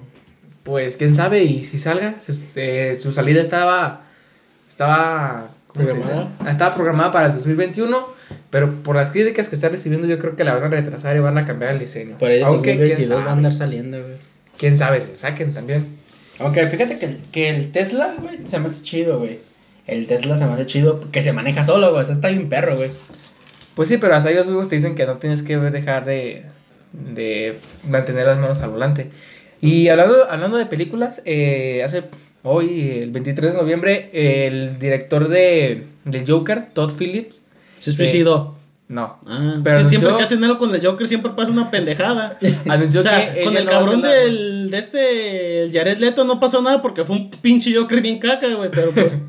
pues quién sabe y si salga. Su, eh, su salida estaba. Estaba. ¿cómo se ¿Programada? Estaba programada para el 2021, pero por las críticas que está recibiendo, yo creo que la van a retrasar y van a cambiar el diseño. Por ahí Aunque, quién 2022 va a andar saliendo, güey. quién sabe, si saquen también. Aunque fíjate que, el- que el Tesla, güey, se me hace chido, güey. El Tesla se me hace chido porque se maneja solo, güey. O sea, está bien perro, güey. Pues sí, pero hasta ellos mismos te dicen que no tienes que dejar de, de mantener las manos al volante. Y hablando, hablando de películas, eh, hace hoy, el 23 de noviembre, el director de, del Joker, Todd Phillips, Se suicidó. No. Ah, Pero siempre que hacen algo con el Joker siempre pasa una pendejada. Anunció o sea, que con el no cabrón del, de este, el Jared Leto no pasó nada porque fue un pinche Joker bien caca, güey, pero pues...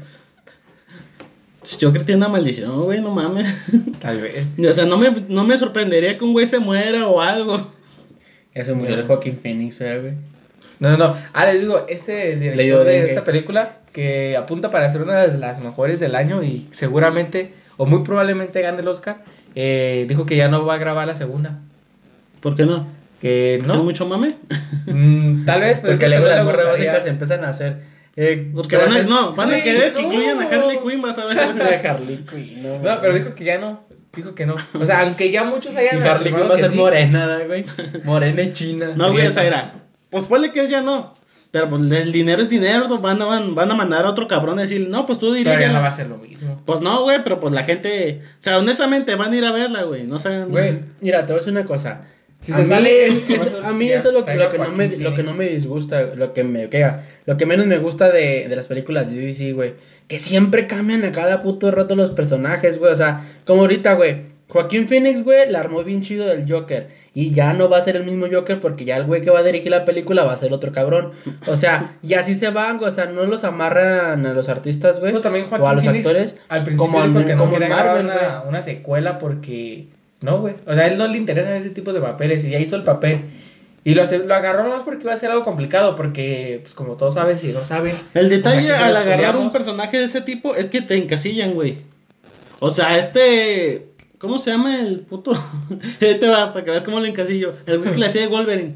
Joker tiene una maldición, güey, no mames. Tal vez. O sea, no me, no me sorprendería que un güey se muera o algo. Eso murió el Joaquín Phoenix, eh, güey. No, no, no. Ah, les digo, este director de esta película que apunta para ser una de las mejores del año y seguramente o muy probablemente gane el Oscar, eh, dijo que ya no va a grabar la segunda. ¿Por qué no? Que ¿No? mucho mame? Mm, tal vez, pero Porque luego las gustaría. básicas se empiezan a hacer. Eh, Porque van a, no, van a querer que no. incluyan a Harley Quinn, vas a ver. de Harley Quinn, no, No, pero dijo que ya no. Dijo que no. O sea, aunque ya muchos hayan. Y Harley Quinn va a ser sí. morena, ¿da, güey. Morena y china. No, güey, o sea, era. Pues ponle que él ya no. Pero pues el dinero es dinero, van, a- van, van a mandar a otro cabrón a decirle, no, pues tú Pero ya dirías. no va a ser lo mismo. Pues no, güey, pero pues la gente. O sea, honestamente van a ir a verla, güey. No saben. Güey, mira, te voy a decir una cosa. Si a, se mí, sale- es- a a mí eso es lo, que- salga lo que no me, lo que no me disgusta, lo que me queda, lo que menos me gusta de, de las películas de DC, güey. Que siempre cambian a cada puto rato los personajes, güey. O sea, como ahorita, güey. Joaquín Phoenix, güey, la armó bien chido del Joker. Y ya no va a ser el mismo Joker porque ya el güey que va a dirigir la película va a ser otro cabrón. O sea, y así se van, güey. O sea, no los amarran a los artistas, güey. Pues también o a Joaquín los Phoenix actores. al principio como dijo que no como Marvel, una, una secuela porque no, güey. O sea, a él no le interesan ese tipo de papeles y ya hizo el papel. Y lo, hace- lo agarró más porque iba a ser algo complicado, porque, pues como todos saben, si no saben. El detalle al agarrar un personaje de ese tipo es que te encasillan, güey. O sea, este. ¿Cómo se llama el puto? Ahí te va, para que veas cómo lo encasillo. El güey que le hacía de Wolverine.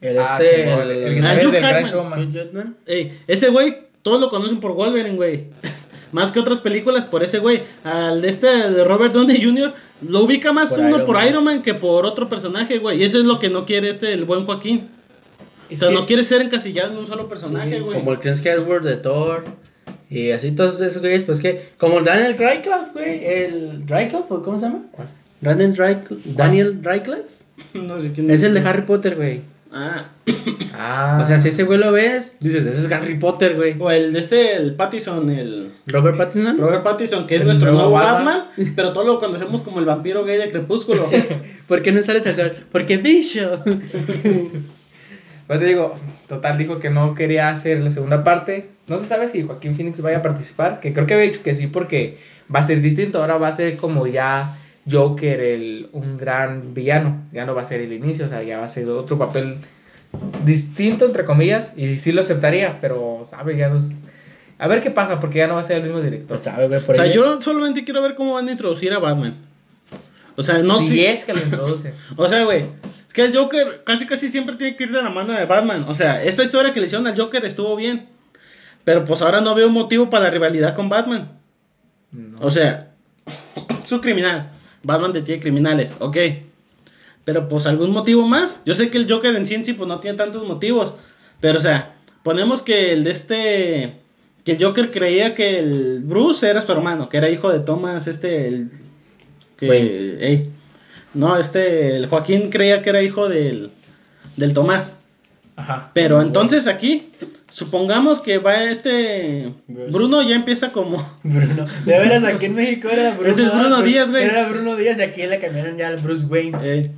El Ah, este, sí, el, el, el que sale. Showman. Jackman. Ey, ese güey, todos lo conocen por Wolverine, güey. Más que otras películas por ese güey. Al de este de Robert Downey Jr. lo ubica más Por uno Iron por Man. Iron Man que por otro personaje, güey. Y eso es lo que no quiere este, el buen Joaquín. O sea, que- no quiere ser encasillado en un solo personaje, Sí, güey. como el Chris Hemsworth de Thor. Y así todos esos güeyes, pues que. Como Daniel Radcliffe, güey. El. Radcliffe, ¿o ¿cómo se llama? ¿Cuál? Daniel Radcliffe. Daniel Radcliffe. No sé quién Es el de Harry Potter, güey. Ah. Ah. O sea, si ese güey lo ves, dices, ese es Harry Potter, güey. O el de este, el Pattison, el. Robert Pattinson. Robert Pattinson, que es El nuestro nuevo Batman. Batman, pero todos lo conocemos como el vampiro gay de Crepúsculo. ¿Por qué no sales al sol? Porque bicho. Te digo, total dijo que no quería hacer la segunda parte. No se sabe si Joaquín Phoenix vaya a participar, que creo que había dicho que sí porque va a ser distinto. Ahora va a ser como ya Joker, el, un gran villano. Ya no va a ser el inicio, o sea, ya va a ser otro papel distinto, entre comillas. Y sí lo aceptaría, pero, ¿sabe? Ya nos... A ver qué pasa, porque ya no va a ser el mismo director. Pues sabe, o sea, ahí. yo solamente quiero ver cómo van a introducir a Batman. O sea, no si sé. es que lo introduce. O sea, güey. Es que el Joker casi casi siempre tiene que ir de la mano de Batman. O sea, esta historia que le hicieron al Joker estuvo bien. Pero pues ahora no veo motivo para la rivalidad con Batman. No. O sea, es un criminal. Batman detiene criminales, ok. Pero pues algún motivo más. Yo sé que el Joker en sí pues no tiene tantos motivos. Pero o sea, ponemos que el de este... Que el Joker creía que el Bruce era su hermano, que era hijo de Thomas, este... El, que, Wayne. No, este... El Joaquín creía que era hijo del, del Tomás. Ajá. Pero entonces aquí, supongamos que va este... Bruno ya empieza como... Bruno. De veras, aquí en México era Bruno. Es el Bruno. Díaz, güey. Era Bruno Díaz y aquí le cambiaron ya al Bruce Wayne. Eh,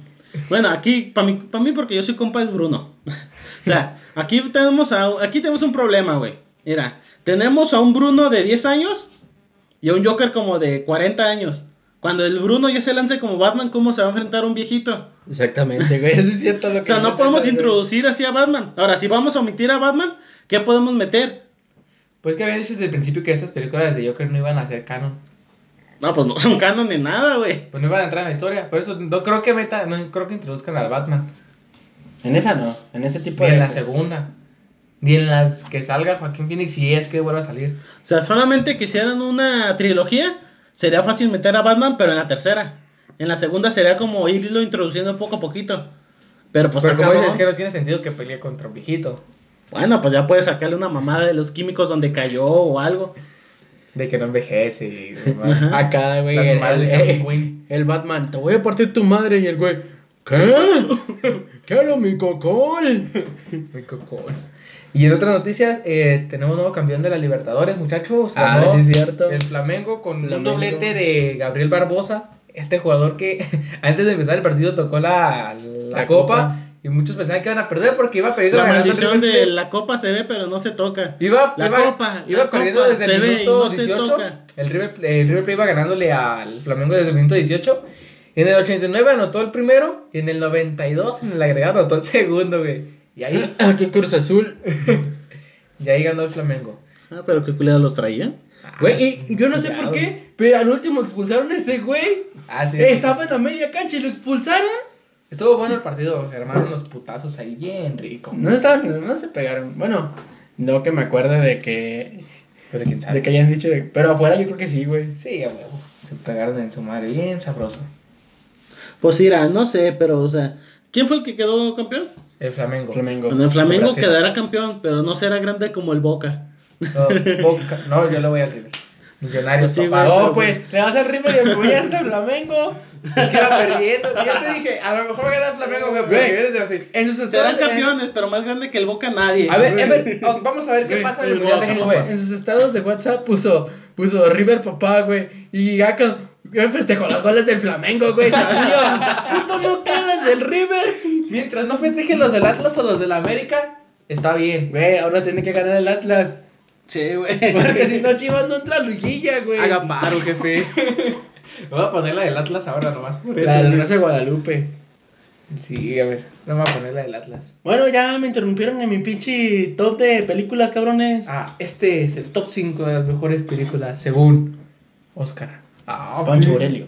bueno, aquí, para mí, pa' mí, porque yo soy compa, es Bruno. o sea, aquí tenemos, a, aquí tenemos un problema, güey. Mira, tenemos a un Bruno de 10 años y a un Joker como de 40 años. Cuando el Bruno ya se lance como Batman, ¿cómo se va a enfrentar a un viejito? Exactamente, güey. Eso es cierto lo que O sea, no podemos introducir así a Batman. Ahora, si vamos a omitir a Batman, ¿qué podemos meter? Pues que habían dicho desde el principio que estas películas de Joker no iban a ser canon. No, pues no son canon ni nada, güey. Pues no iban a entrar en la historia. Por eso no creo que meta, no creo que introduzcan al Batman. En esa no, en ese tipo Ni de. en la segunda. Ni en las que salga Joaquín Phoenix si es que vuelva a salir. O sea, solamente que hicieran una trilogía, sería fácil meter a Batman, pero en la tercera. En la segunda sería como irlo introduciendo poco a poquito. Pero pues Pero como dices, es que no tiene sentido que pelee contra un viejito. Bueno, pues ya puedes sacarle una mamada de los químicos donde cayó o algo. De que no envejece y demás. Ajá. Acá, güey. El, Batman, te voy a partir tu madre. Y el güey, ¿qué? Quiero mi cocol. Muy cocón. Y en otras noticias, eh, tenemos nuevo campeón de la Libertadores, muchachos. Ah, Ganó sí, es cierto. El Flamengo con un Flamengo. doblete de Gabriel Barbosa. este jugador que antes de empezar el partido tocó la, la, La copa, copa. y muchos pensaban que iban a perder porque iba perdiendo. La maldición de la copa se ve, pero no se toca. Iba, La iba, copa, iba la perdiendo copa desde se el ve y minuto se 18. toca. El River, el River Plate iba ganándole al Flamengo desde el minuto 18. En el 89 anotó el primero. Y en el 92, en el agregado, anotó el segundo, güey. Y ahí, Ah, qué Cruz Azul. y ahí ganó el Flamengo. Ah, pero qué culero los traían. Güey, y yo no sé por qué, pero al último expulsaron a ese güey. Ah, sí. Estaba en la media cancha y lo expulsaron. Estuvo bueno el partido. Se armaron unos putazos ahí bien rico. No estaban, no se pegaron. Bueno, no que me acuerde de que, Pero quién sabe. de que hayan dicho, pero afuera yo creo que sí, güey. Sí, a huevo. Se pegaron en su madre. Bien sabroso. Pues mira, no sé, pero, o sea, ¿quién fue el que quedó campeón? El Flamengo. Flamengo. Bueno, el Flamengo quedará campeón, pero no será grande como el Boca. No, Boca- no, yo le voy al River. Millonarios, Pues sí, papá. No, pues, le vas al River y me voy hasta el Flamengo. Es que iba perdiendo. Yo te dije, a lo mejor va a ganar el Flamengo, güey. Porque vienes de Brasil. En sus Serán campeones, pero más grande que el Boca nadie. A ver, a ver, oh, vamos a ver qué pasa en el Mundial de en, sus estados de WhatsApp puso, puso River papá, güey. Y acá yo festejó los goles del Flamengo, güey. Yo, puto, no hablas del River. Mientras no festejen los del Atlas o los del América, está bien. Güey, ahora tiene que ganar el Atlas. Sí, güey. Porque si no, Chivas no entra a liguilla, güey. Haga paro, jefe. Voy a poner la del Atlas ahora nomás. Por eso. La del Rosa de Guadalupe. Sí, a ver. No me voy a poner la del Atlas. Bueno, ya me interrumpieron en mi pinche top de películas, cabrones. Ah, este es el top 5 de las mejores películas según Oscar. Ah, Pancho. Aurelio.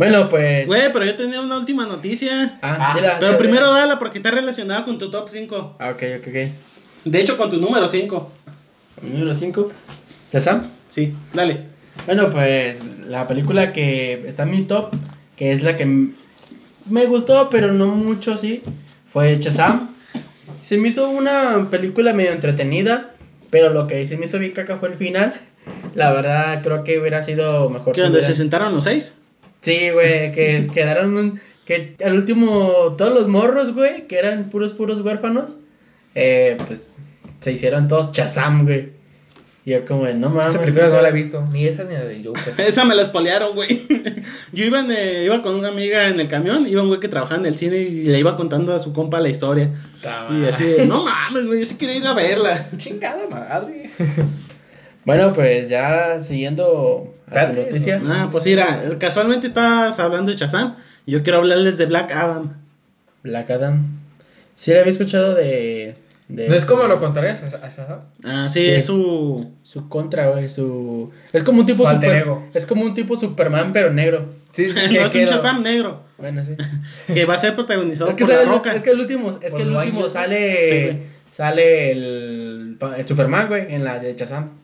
Bueno, pues. Güey, pero yo tenía una última noticia. Ah, Ah, dila, Pero dila. primero dala porque está relacionada con tu top 5. Ah, ok, ok, ok. De hecho, con tu número 5. Número 5. ¿Ya Sam? Sí, dale. Bueno, pues la película que está en mi top, que es la que m- me gustó, pero no mucho, sí, fue Shazam. Se me hizo una película medio entretenida, pero lo que sí me hizo bien caca fue el final. La verdad, creo que hubiera sido mejor. ¿Que si donde hubiera- se sentaron los seis? Sí, güey, que quedaron un- que al último todos los morros, güey, que eran puros puros huérfanos, eh, pues se hicieron todos Shazam, güey. Y yo como, de, no mames. Esa película no la he visto, ni esa ni la de Joker. Esa me la espolearon, güey. Yo iba, en, eh, iba con una amiga en el camión, iba un güey que trabajaba en el cine y le iba contando a su compa la historia. Y así, de, no mames, güey, yo sí quería ir a verla. Chingada madre. Bueno, pues ya siguiendo a tu noticia. Ah, pues mira, casualmente estabas hablando de Shazam y yo quiero hablarles de Black Adam. Black Adam. Sí, la había escuchado de. de ¿No es como lo contrarias a Shazam? Ah, sí, Sí. es su... Su contra, güey. Su. Es como un tipo Su super. ego. Es como un tipo Superman, pero negro. Sí, sí, no es un Shazam negro, Bueno, sí. que va a ser protagonizado es, que por sale, La Roca. es que el último. Es Por que el último sale. Sí, sale el, el Superman, güey, en la de Shazam.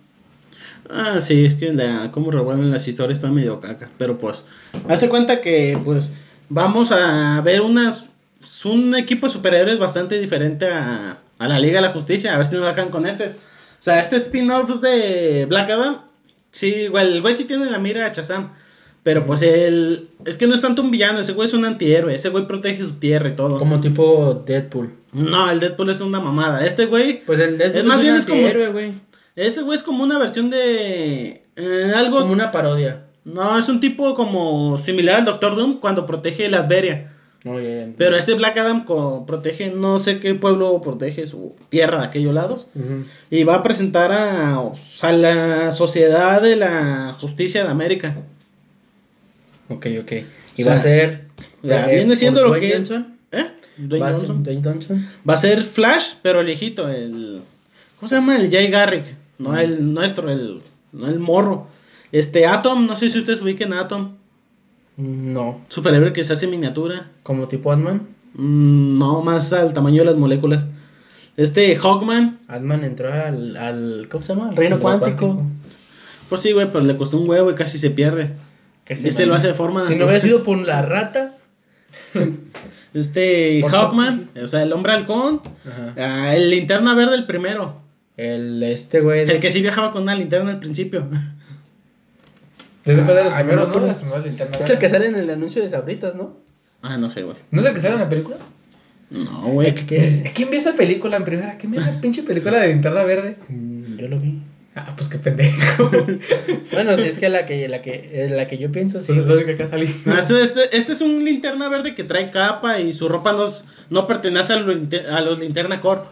Ah, sí, es que la, como revuelven las historias está medio caca. Pero pues, hace cuenta que pues vamos a ver unas un equipo de superhéroes bastante diferente a, a la Liga de la Justicia. A ver si nos la con este. O sea, este spin-off de Black Adam. Sí, igual, el güey sí tiene la mira a Shazam. Pero pues él. Es que no es tanto un villano, ese güey es un antihéroe. Ese güey protege su tierra y todo. Como tipo Deadpool. No, el Deadpool es una mamada. Este güey. Pues el Deadpool Es más un bien es como- antihéroe, güey. Este güey es como una versión de. eh, algo. Como una parodia. No, es un tipo como similar al Doctor Doom cuando protege la Adveria. Ya, ya. Pero este Black Adam protege, no sé qué pueblo protege su tierra de aquellos lados. Y va a presentar a, la Sociedad de la Justicia de América. Ok, ok. Y O sea, va a ser. sea, eh, viene siendo lo Dwayne que- Johnson. ¿Eh? Dwayne Va a ser Johnson. Dwayne Johnson. Va a ser Flash, pero el el... ¿Cómo se llama? El Jay Garrick. No el nuestro, el, no el morro. Este Atom, no sé si ustedes ubiquen a Atom. No. Superhéroe que se hace miniatura. Como tipo Ant-Man. Mm, no, más al tamaño de las moléculas. Este Hawkman, Ant-Man entró al, al. ¿Cómo se llama? Al reino cuántico. cuántico. pues sí, güey, pero le costó un huevo y casi se pierde. Este lo hace de forma Si no hubiera sido por la rata. Este Hawkman, o sea, el hombre halcón. Ajá. ah, el linterna verde, el primero. El este güey. El que sí viajaba con una linterna al principio. Ese fue de los Ah, no primeros, me ¿no? linternas Es el que sale en el anuncio de Sabritas, ¿no? ah, no sé, güey. ¿No es el que sale en la película? No, güey. ¿Qué Es- ¿Quién vio esa película en primera? ¿Quién vio esa pinche película de linterna verde? Mm, Yo lo vi. Ah, pues qué pendejo. Bueno, si es que la que, la que, eh, la que yo pienso, sí. Pues es lo que salido. No, este, este, este es un linterna verde que trae capa y su ropa no, no pertenece a, linte- a los linterna corp.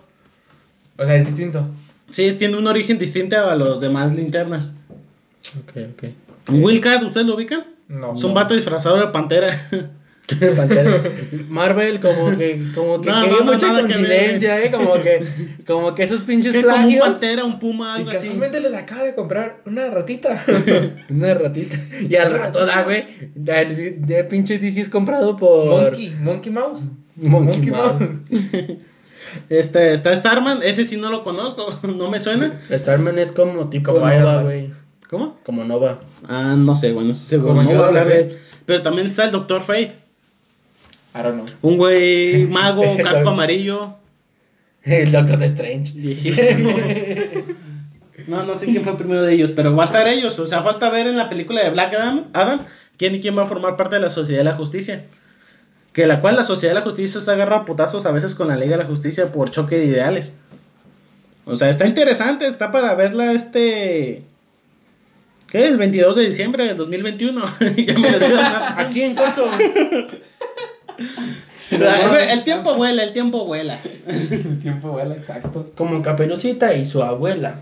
O sea, es distinto. Sí, tiene un origen distinto a los demás linternas. Ok, ok. Wildcat, ¿ustedes lo ubican? No. Es un no. vato disfrazado de pantera. Pantera. Marvel como que como que, No, que no, mucha coincidencia, eh, como que como que esos pinches que como un plagios. pantera, un puma, Y algo así. casualmente les acaba de comprar una ratita. Una ratita. Y al rato da, güey. De, de pinche DC es comprado por Monkey, Monkey Mouse. Monkey Mouse. Este, está Starman, ese sí no lo conozco, no me suena. Starman es como tipo Como Nova, güey. ¿Cómo? Como Nova. Ah, no sé, bueno, seguro Como no voy a hablar hablé. de él. Pero también está el Doctor Fate, I don't know. un güey mago, casco amarillo, El Doctor Strange. viejísimo. No, no sé quién fue el primero de ellos, pero va a estar ellos. O sea, falta ver en la película de Black Adam, Adam quién y quién va a formar parte de la Sociedad de la Justicia. Que la cual la Sociedad de la Justicia se agarra a putazos a veces con la Liga de la Justicia por choque de ideales. O sea, está interesante, está para verla este... ¿Qué? El 22 de diciembre del 2021. ya me Aquí en corto. El tiempo vuela, el tiempo vuela. El tiempo vuela, exacto. Como Caperucita y su abuela.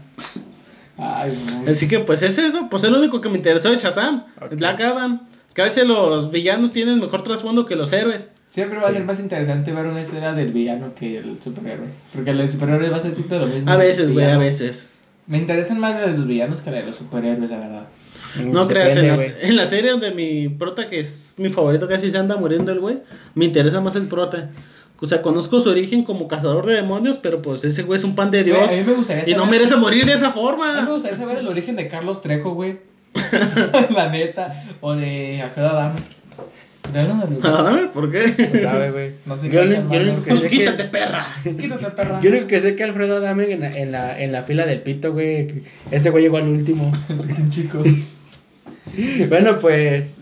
Ay. Así que pues es eso, pues es lo único que me interesó de Shazam, Ok. Black Adam. Que a veces los villanos tienen mejor trasfondo que los héroes. Siempre va a Sí. ser más interesante ver una historia del villano que el superhéroe. Porque el superhéroe va a ser siempre lo mismo. A veces, güey, a veces. Me interesan más las de los villanos que las de los superhéroes, la verdad. No creas, en la, en la serie donde mi prota, que es mi favorito, casi se anda muriendo el güey, me interesa más el prota. O sea, conozco su origen como cazador de demonios, pero pues ese güey es un pan de Dios. Güey, a mí me gustaría y no saber- merece morir de esa A mí me forma. gustaría saber el origen de Carlos Trejo, güey. la neta. O de Alfredo Adame. ¿De dónde nos lo- Ah, ¿Por qué? No sabe, güey. No sé yo, qué yo lo único que Pues sé quítate, que perra. Quítate, perra. yo lo único que sé que Alfredo Adame en la, en la, en la fila del pito, güey. Este güey llegó al último. chico. bueno, pues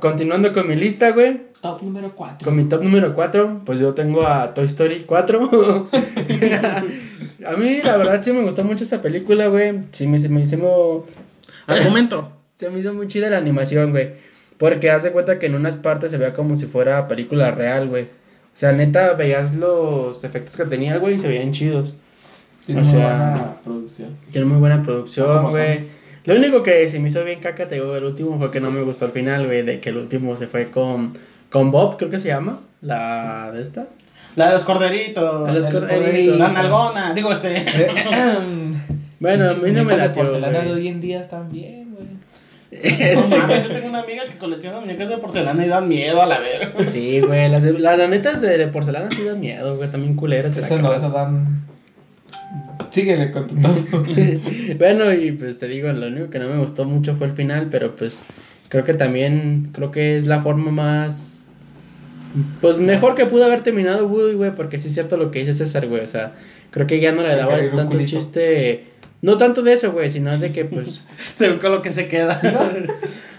continuando con mi lista, güey. Top número 4. Con mi top número 4, pues yo tengo a Toy Story 4. a mí, la verdad, sí me gustó mucho esta película, güey. Sí, me, se, me hizo, Argumento. se me hizo muy chida la animación, güey. Porque haz de cuenta que en unas partes se veía como si fuera película real, güey. O sea, neta, veías los efectos que tenía, güey, y se veían chidos. Tiene o muy sea- buena producción. Tiene muy buena producción, güey. Lo único que se me hizo bien caca, te digo, el último fue que no me gustó el final, güey. De que el último se fue con, con Bob, creo que se llama. La de esta. La de los corderitos. La de los corderitos. corderito, La nalgona. Digo, este. Bueno, a mí no me latió, porcelana de hoy en día están bien, güey. No mames, yo tengo una amiga que colecciona muñecas de porcelana y dan miedo a la verga. Sí, güey, las, de- las, de, de porcelana sí dan miedo, güey, también culeras. la Esas no, esas dan. Síguele con tu bueno, y pues te digo, lo único que no me gustó mucho fue el final, pero pues creo que también, creo que es la forma más, pues mejor que pudo haber terminado Woody, güey, porque sí es cierto lo que dice César, güey, o sea, creo que ya no le daba tanto culito. chiste, no tanto de eso, güey, sino de que pues, Según con lo que se queda.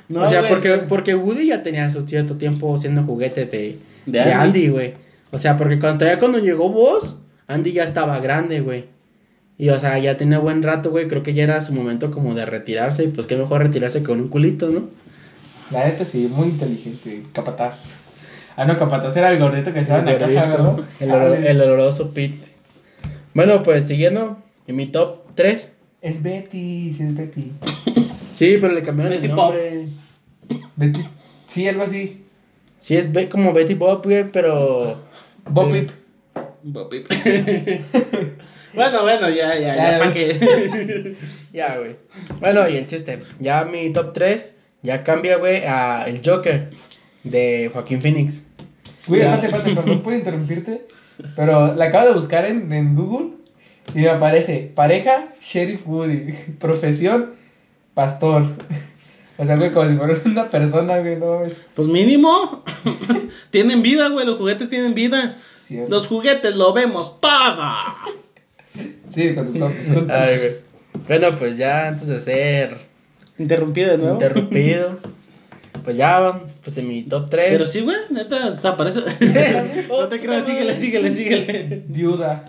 No, o sea, güey, porque, sí. porque Woody ya tenía su cierto tiempo siendo juguete de, De de Andy. Güey. O sea, porque cuando, todavía cuando llegó vos, Andy ya estaba grande, güey. Y, o sea, ya tenía buen rato, güey. Creo que ya era su momento como de retirarse. Y pues qué mejor retirarse con un culito, ¿no? La neta sí, muy inteligente. Capataz. Ah, no, Capataz era el gordito que estaba en la caja, ¿verdad? el, olor- el oloroso Pete. Bueno, pues siguiendo, en mi top 3. Es Betty, sí es Betty. Sí, pero le cambiaron Betty el nombre. Betty. Sí, algo así. Sí, es Be- como Betty Bob, güey, pero. Bob Eh, Pip. bueno, bueno, ya, ya, Ya, ya, ¿para qué? Ya, güey. Bueno, y el chiste. Ya mi top 3 ya cambia, güey, a el Joker de Joaquín Phoenix. Güey, espérate, espérate, perdón por interrumpirte. Pero la acabo de buscar en, en Google y me aparece pareja Sheriff Woody, profesión pastor. O sea, güey, como si fuera una persona, güey, no es Pues mínimo. tienen vida, güey. Los juguetes tienen vida. cierto. Los juguetes lo vemos todo. Sí, tu top. Ay, güey. Bueno, pues ya antes de ser Interrumpido de nuevo. interrumpido, pues ya, pues en mi top 3. Pero sí, güey, neta, hasta parece. no te creas, síguele, síguele, síguele. Viuda.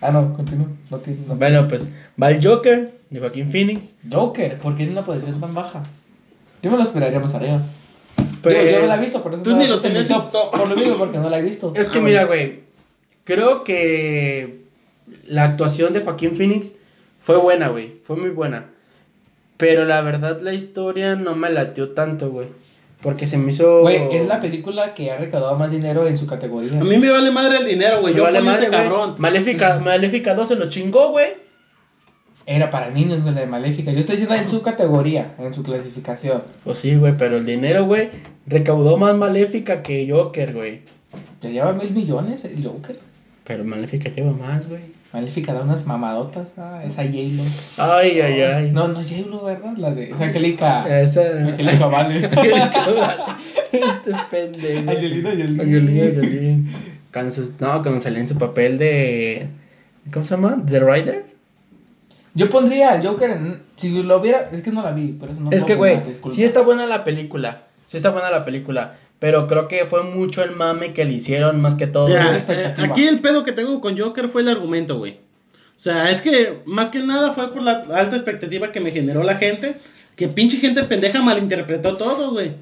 Ah, no, continúa. No tiene. No. Bueno, pues va el Joker de Joaquín Phoenix. Joker, ¿por qué en una posición tan baja? Yo me lo esperaría más arriba. Pues, Digo, yo no la he visto, por eso tú no ni lo tenías en top. Por lo mismo, porque no la he visto. Es que Ah, mira, güey. Creo que la actuación de Joaquín Phoenix fue buena, güey. Fue muy buena. Pero la verdad, la historia no me latió tanto, güey. Porque se me hizo. Güey, es la película que ha recaudado más dinero en su categoría. A mí me vale madre el dinero, güey. Yo vale madre, este cabrón. Maléfica, Maléfica 2 se lo chingó, güey. Era para niños, güey, la de Maléfica. Yo estoy diciendo en su categoría, en su clasificación. Pues sí, güey, pero el dinero, güey, recaudó más Maléfica que Joker, güey. Ya lleva mil millones el Joker. Pero Maléfica lleva más, güey. Maléfica da unas mamadotas. Ah, esa J-Lo. Ay, ay, ay. No, no es J-Lo, ¿verdad? La de. Es Angélica. Esa. Angélica Vale. Angélica Vale. Este pendejo. Angelina Jolie. Angelina Jolie. No, cuando salió en su papel de. ¿Cómo se llama? ¿The Rider? Yo pondría al Joker en. Si lo viera. Es que no la vi, por eso no es que, güey, sí está buena la película. Sí está buena la película. Pero creo que fue mucho el mame que le hicieron más que todo. Ya, eh, aquí el pedo que tengo con Joker fue el argumento, güey. O sea, es que más que nada fue por la alta expectativa que me generó la gente. Que pinche gente pendeja malinterpretó todo, güey.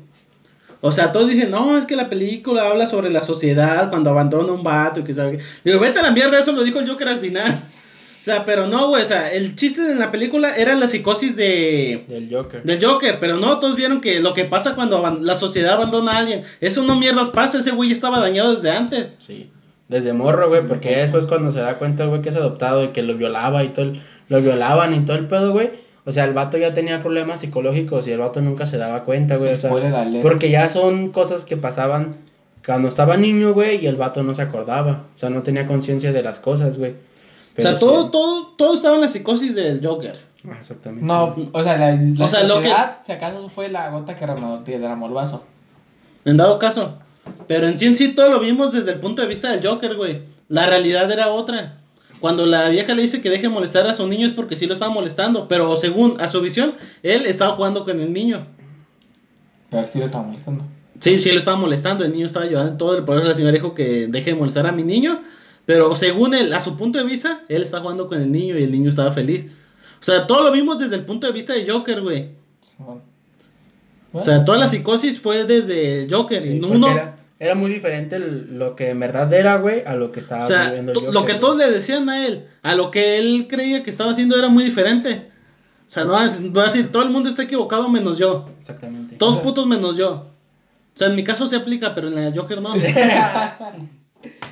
O sea, todos dicen, no, es que la película habla sobre la sociedad cuando abandona un vato y que sabe. qué". Digo, vete a la mierda, eso lo dijo el Joker al final. O sea, pero no, güey, o sea, el chiste de la película era la psicosis de, Del Joker. del Joker, pero no, todos vieron que lo que pasa cuando la sociedad abandona a alguien, eso no mierdas pasa, ese güey ya estaba dañado desde antes. Sí. Desde morro, güey, porque después cuando se da cuenta el güey que es adoptado y que lo violaba y todo, el- lo violaban y todo el pedo, güey. O sea, el vato ya tenía problemas psicológicos y el vato nunca se daba cuenta, güey. O sea, porque ya son cosas que pasaban cuando estaba niño, güey, y el vato no se acordaba. O sea, no tenía conciencia de las cosas, güey. O sea, todo, sí. todo, todo estaba en la psicosis del Joker. Ah, exactamente. No, o sea, la, la O sea, lo que- si acaso fue la gota que derramó derramó el vaso. En dado caso. Pero en sí en sí todo lo vimos desde el punto de vista del Joker, güey. La realidad era otra. Cuando la vieja le dice que deje molestar a su niño es porque sí lo estaba molestando. Pero según a su visión, él estaba jugando con el niño. Pero sí lo estaba molestando. Sí, sí lo estaba molestando. El niño estaba llorando todo. Por eso la señora dijo que deje de molestar a mi niño. Pero según él, a su punto de vista, él está jugando con el niño y el niño estaba feliz. O sea, todo lo vimos desde el punto de vista de Joker, güey. O sea, toda la psicosis fue desde el Joker. Sí, uno, era, era muy diferente el- lo que en verdad era, güey, a lo que estaba o sea, viviendo el Joker, lo que güey. todos le decían a él, a lo que él creía que estaba haciendo era muy diferente. O sea, no va a decir- va a decir, todo el mundo está equivocado menos yo. Exactamente. Todos putos menos yo. O sea, en mi caso se aplica, pero en la Joker no.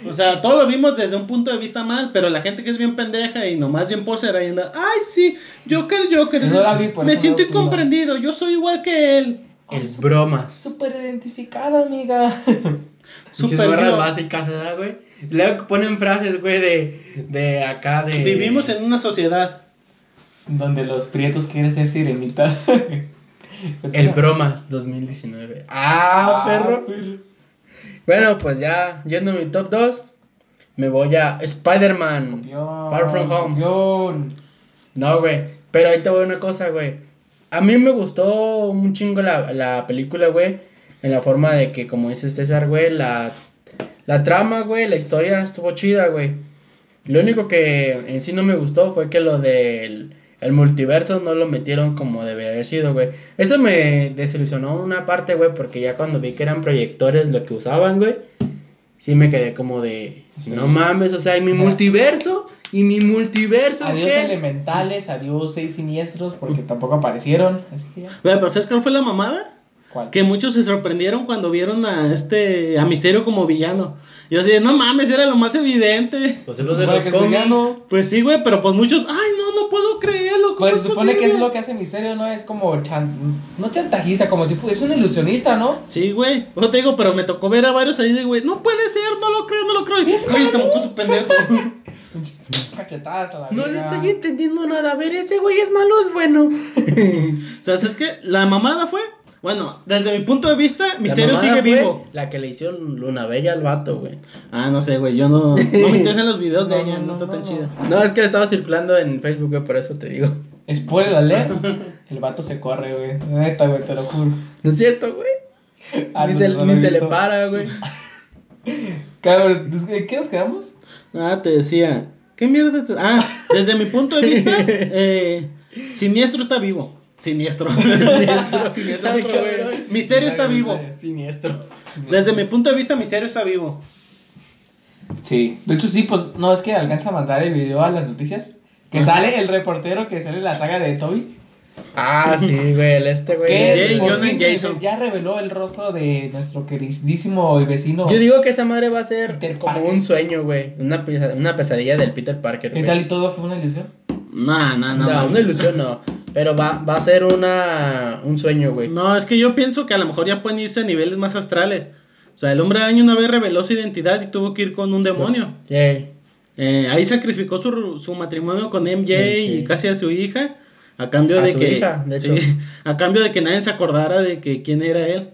O sea, todo lo vimos desde un punto de vista mal, pero la gente que es bien pendeja y nomás bien poser ahí anda, ay sí, Joker, Joker, Yo no la vi, por me eso siento no opino". incomprendido, yo soy igual que él. El bromas. Súper identificada, amiga. Yo. básicas, ¿verdad, güey? Luego ponen frases, güey, de, de acá, de... Vivimos en una sociedad. Donde los prietos quieren ser sirenita. El bromas 2019. Ah, perro. Bueno, pues ya, yendo a mi top 2, me voy a Spider-Man. Far From Home. No, güey. Pero ahí te voy a una cosa, güey. A mí me gustó un chingo la, la película, güey. En la forma de que, como dice César, güey, la, la trama, güey, la historia estuvo chida, güey. Lo único que en sí no me gustó fue que lo del el multiverso no lo metieron como debe haber sido, güey. Eso me desilusionó una parte, güey, porque ya cuando vi que eran proyectores lo que usaban, güey, sí me quedé como de, Sí. no mames, o sea, ¿y mi multiverso? ¿Y mi multiverso? Adiós qué? elementales, adiós seis siniestros porque tampoco aparecieron. Güey, pero ¿sabes cuál fue la mamada? ¿Cuál? Que muchos se sorprendieron cuando vieron a este, a Misterio como villano. Yo así, de, no mames, era lo más evidente. Pues es Se lo de los cómics. Pues sí, güey, pero pues muchos, ay, no, no puedo creerlo. ¿cómo Pues se supone que posible?". es lo que hace Misterio, ¿no? Es como chan... no chantajista, como tipo, es un ilusionista, ¿no? Sí, güey. Yo te digo, pero me tocó ver a varios ahí de, güey, no puede ser, no lo creo, no lo creo. Y, Es te pendejo. Cachetadas a la No le estoy entendiendo nada. A ver, ese güey es malo, es bueno. o sea, ¿sabes qué? La mamada fue, bueno, desde mi punto de vista, Misterio La sigue vivo. La que le hicieron Luna Bella al vato, güey. Ah, no sé, güey, yo no, no me interesan los videos de No, ella, no, no, está no, tan no. chida. No, es que le estaba circulando en Facebook, güey, por eso te digo. Spoiler alert. El vato se corre, güey. Neta, güey, te lo juro. No es cierto, güey. Ah, ni no, se, no ni se le para, güey. Cabrón, ¿en ¿qué nos quedamos? Ah, te decía, ¿Qué mierda? te- Ah, desde mi punto de vista, eh, Siniestro está vivo. Siniestro. Siniestro Ay, otro, güey. cabrón. Misterio está vivo. Siniestro. Desde mi punto de vista, Misterio está vivo. Sí, de hecho sí, pues no es que alcanza a mandar el video a las noticias. Que sale el reportero que sale en la saga de Toby. Ah, sí, güey, el este, güey. Que Jay fin Jason. ya reveló el rostro de nuestro queridísimo vecino. Yo digo que esa madre va a ser Peter como Parker. un sueño, güey. Una, pesa- una pesadilla del Peter Parker, ¿Qué güey. tal y todo fue una ilusión? Nah, nah, No, no. una ilusión no. Pero va, va a ser una, un sueño, güey. No, es que yo pienso que a lo mejor ya pueden irse a niveles más astrales. O sea, el hombre araña una vez reveló su identidad y tuvo que ir con un demonio. Yay. Eh, ahí sacrificó su, su matrimonio con MJ y casi a su hija. A cambio A de su que. hija, de sí, hecho. a cambio de que nadie se acordara de que quién era él.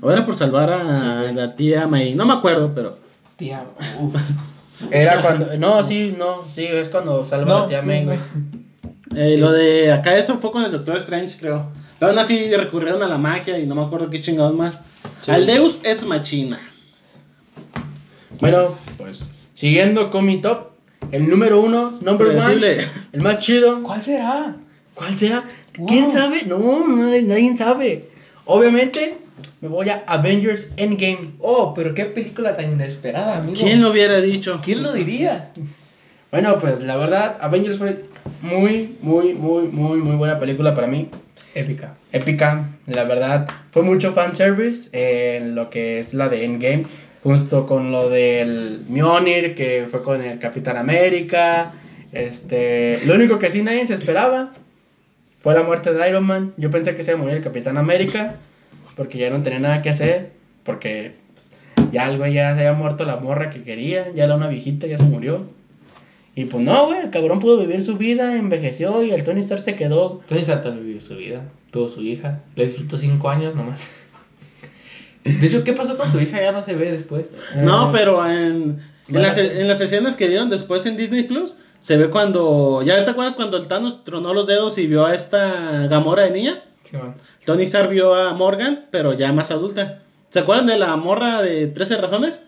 O era por salvar a la tía May. No me acuerdo, pero. Tía, uf. Era cuando. No, sí, no, sí, es cuando salva a la tía sí, May, güey. eh, Sí. Lo de acá, esto fue con el Doctor Strange, creo. Pero aún así recurrieron a la magia y no me acuerdo qué chingados más. Sí. Al Deus Ex Machina. Bueno, pues, siguiendo con mi top. El número uno, number one. El más chido. ¿Cuál será? ¿Cuál será? Wow. ¿Quién sabe? No, nadie, nadie sabe. Obviamente, me voy a Avengers Endgame. Oh, pero qué película tan inesperada, amigo. ¿Quién lo hubiera dicho? ¿Quién lo diría? Bueno, pues la verdad, Avengers fue muy, muy, muy, muy, muy buena película para mí. Épica. Épica, la verdad. Fue mucho fanservice en lo que es la de Endgame. Justo con lo del Mjolnir, que fue con el Capitán América. Este, lo único que sí nadie se esperaba fue la muerte de Iron Man. Yo pensé que se iba a morir el Capitán América, porque ya no tenía nada que hacer, porque pues, ya el güey ya se había muerto la morra que quería, ya era una viejita, ya se murió. Y pues no, güey, el cabrón pudo vivir su vida, envejeció y el Tony Stark se quedó. Tony Stark vivió su vida, tuvo su hija, le disfrutó cinco años nomás. De hecho, ¿qué pasó con su hija? Ya no se ve después. No, Eh, pero en, en, las, ser- en las escenas que dieron después en Disney Plus, se ve cuando. ¿Ya te acuerdas cuando el Thanos tronó los dedos y vio a esta Gamora de niña? Sí, man. Tony Stark vio a Morgan, pero ya más adulta. ¿Se acuerdan de la morra de 13 razones?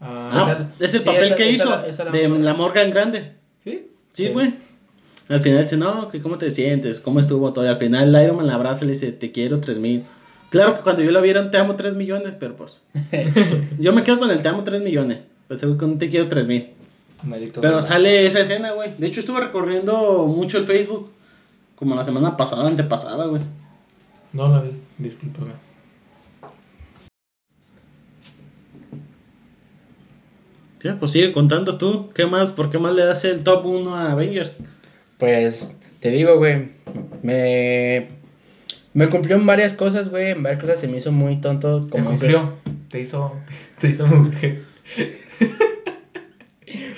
Ah, Ah, es el sí, papel esa- que esa hizo la- esa la de la Morgan grande. ¿sí? Sí, Sí. güey. Al final dice, no, que cómo te sientes, cómo estuvo todo. Y al final Iron Man la abraza y le dice, te quiero 3000. Claro que cuando yo la vieron, te amo 3 millones, pero pues. yo me quedo con el te amo 3 millones. Güey con te quiero 3000. Maldito Pero sale esa escena, güey. De hecho, estuve recorriendo mucho el Facebook. Como la semana pasada, antepasada, güey. No la vi, discúlpame. Ya, pues sigue contando tú. ¿Qué más? ¿Por qué más le das el top 1 a Avengers? Pues te digo, güey, me, me cumplió en varias cosas, güey, en varias cosas se me hizo muy tonto. Como dice- cumplió. Te hizo. Te hizo mujer.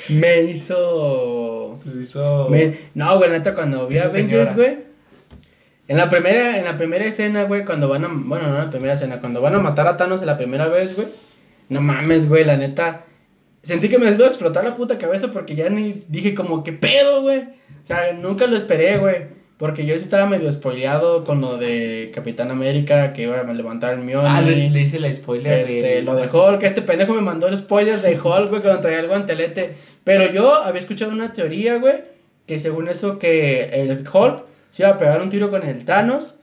me hizo... Te hizo. me- no, güey, neta, cuando vi Esa Avengers, señora. güey, en la primera, en la primera escena, güey, cuando van a, bueno, no en la primera escena, cuando van a matar a Thanos la primera vez, güey, no mames, güey, la neta, sentí que me iba a explotar la puta cabeza porque ya ni dije como, ¿qué pedo, güey? O sea, nunca lo esperé, güey. Porque yo sí estaba medio spoileado con lo de Capitán América, que iba a levantar el Mjolnir. Ah, le, le hice la spoiler Este, de. lo de Hulk, este pendejo me mandó el spoiler de Hulk, güey, cuando traía el guantelete. Pero yo había escuchado una teoría, güey, que según eso que el Hulk se iba a pegar un tiro con el Thanos,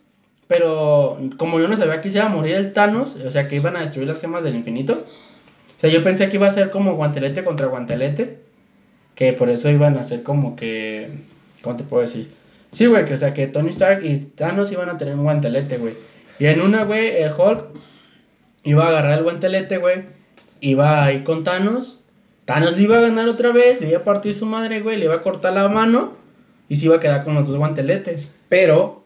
pero como yo no sabía que iba a morir el Thanos, o sea, que iban a destruir las gemas del infinito. O sea, yo pensé que iba a ser como guantelete contra guantelete, que por eso iban a ser como que, ¿cómo te puedo decir? Sí, güey, que o sea, que Tony Stark y Thanos iban a tener un guantelete, güey. Y en una, güey, el Hulk iba a agarrar el guantelete, güey. Iba ahí con Thanos. Thanos le iba a ganar otra vez. Le iba a partir su madre, güey. Le iba a cortar la mano. Y se iba a quedar con los dos guanteletes. Pero.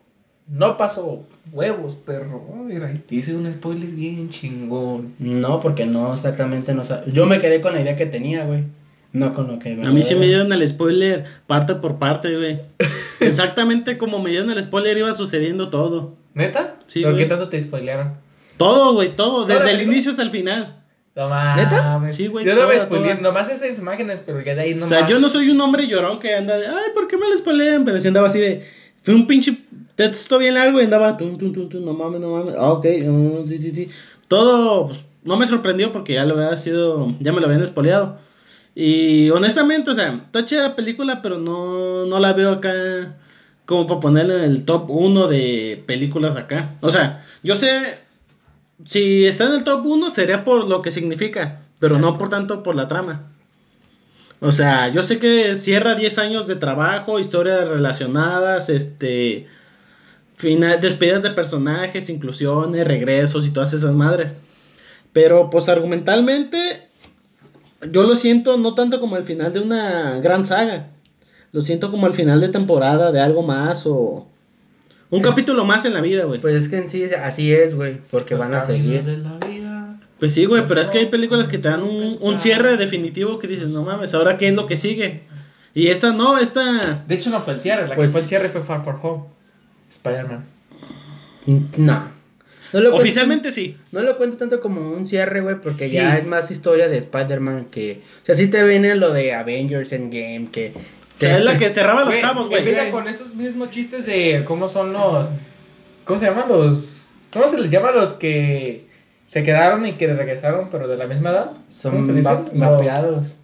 No pasó huevos, perro. Mira, ahí te hice un spoiler bien chingón. No, porque no exactamente no sabe. Yo me quedé con la idea que tenía, güey. No con lo que. A mí sí me dieron el spoiler parte por parte, güey. Exactamente como me dieron el spoiler iba sucediendo todo. ¿Neta? Sí, ¿Por güey. qué tanto te spoilearon? Todo, güey, todo. ¿Toda Desde el inicio hasta el final. No mames. ¿Neta? Sí, güey, Yo no me spoileé, nomás esas imágenes, pero ya de ahí no O sea, yo no soy un hombre llorón que anda de, ay, ¿por qué me lo spoilean? Pero sí andaba así de, fue un pinche texto bien largo y andaba, tum, tum, tum, tum, no mames, no mames, ah, ok, uh, sí, sí, sí. Todo, pues, no me sorprendió porque ya lo había sido, ya me lo habían spoileado. Y honestamente, o sea, está chida la película, pero no, no la veo acá como para ponerla en el top 1 de películas acá. O sea, yo sé, si está en el top 1 sería por lo que significa, pero no por tanto por la trama. O sea, yo sé que cierra 10 años de trabajo, historias relacionadas, este, final, despedidas de personajes, inclusiones, regresos y todas esas madres. Pero pues argumentalmente yo lo siento no tanto como el final de una gran saga. Lo siento como el final de temporada de algo más o un capítulo más en la vida, güey. Pues es que en sí así es, güey, porque Los van a seguir. de la vida. Pues sí, güey, pero es que hay películas que te dan un, un cierre definitivo que dices, no mames, ahora qué es lo que sigue. Y esta no, esta... De hecho, no fue el cierre. La Pues- que fue el cierre fue Far From Home. Spider-Man. No. No lo, cuento, Oficialmente sí. no lo cuento tanto como un cierre, güey, porque Sí. ya es más historia de Spider-Man que... O sea, sí te viene lo de Avengers Endgame, que... O sea, es la que cerraba los cabos, güey. Empieza con esos mismos chistes de cómo son los. ¿Cómo se llaman los.? ¿Cómo se les llama los que se quedaron y que regresaron, pero de la misma edad? ¿Cómo se Son dice? Los- vapeados.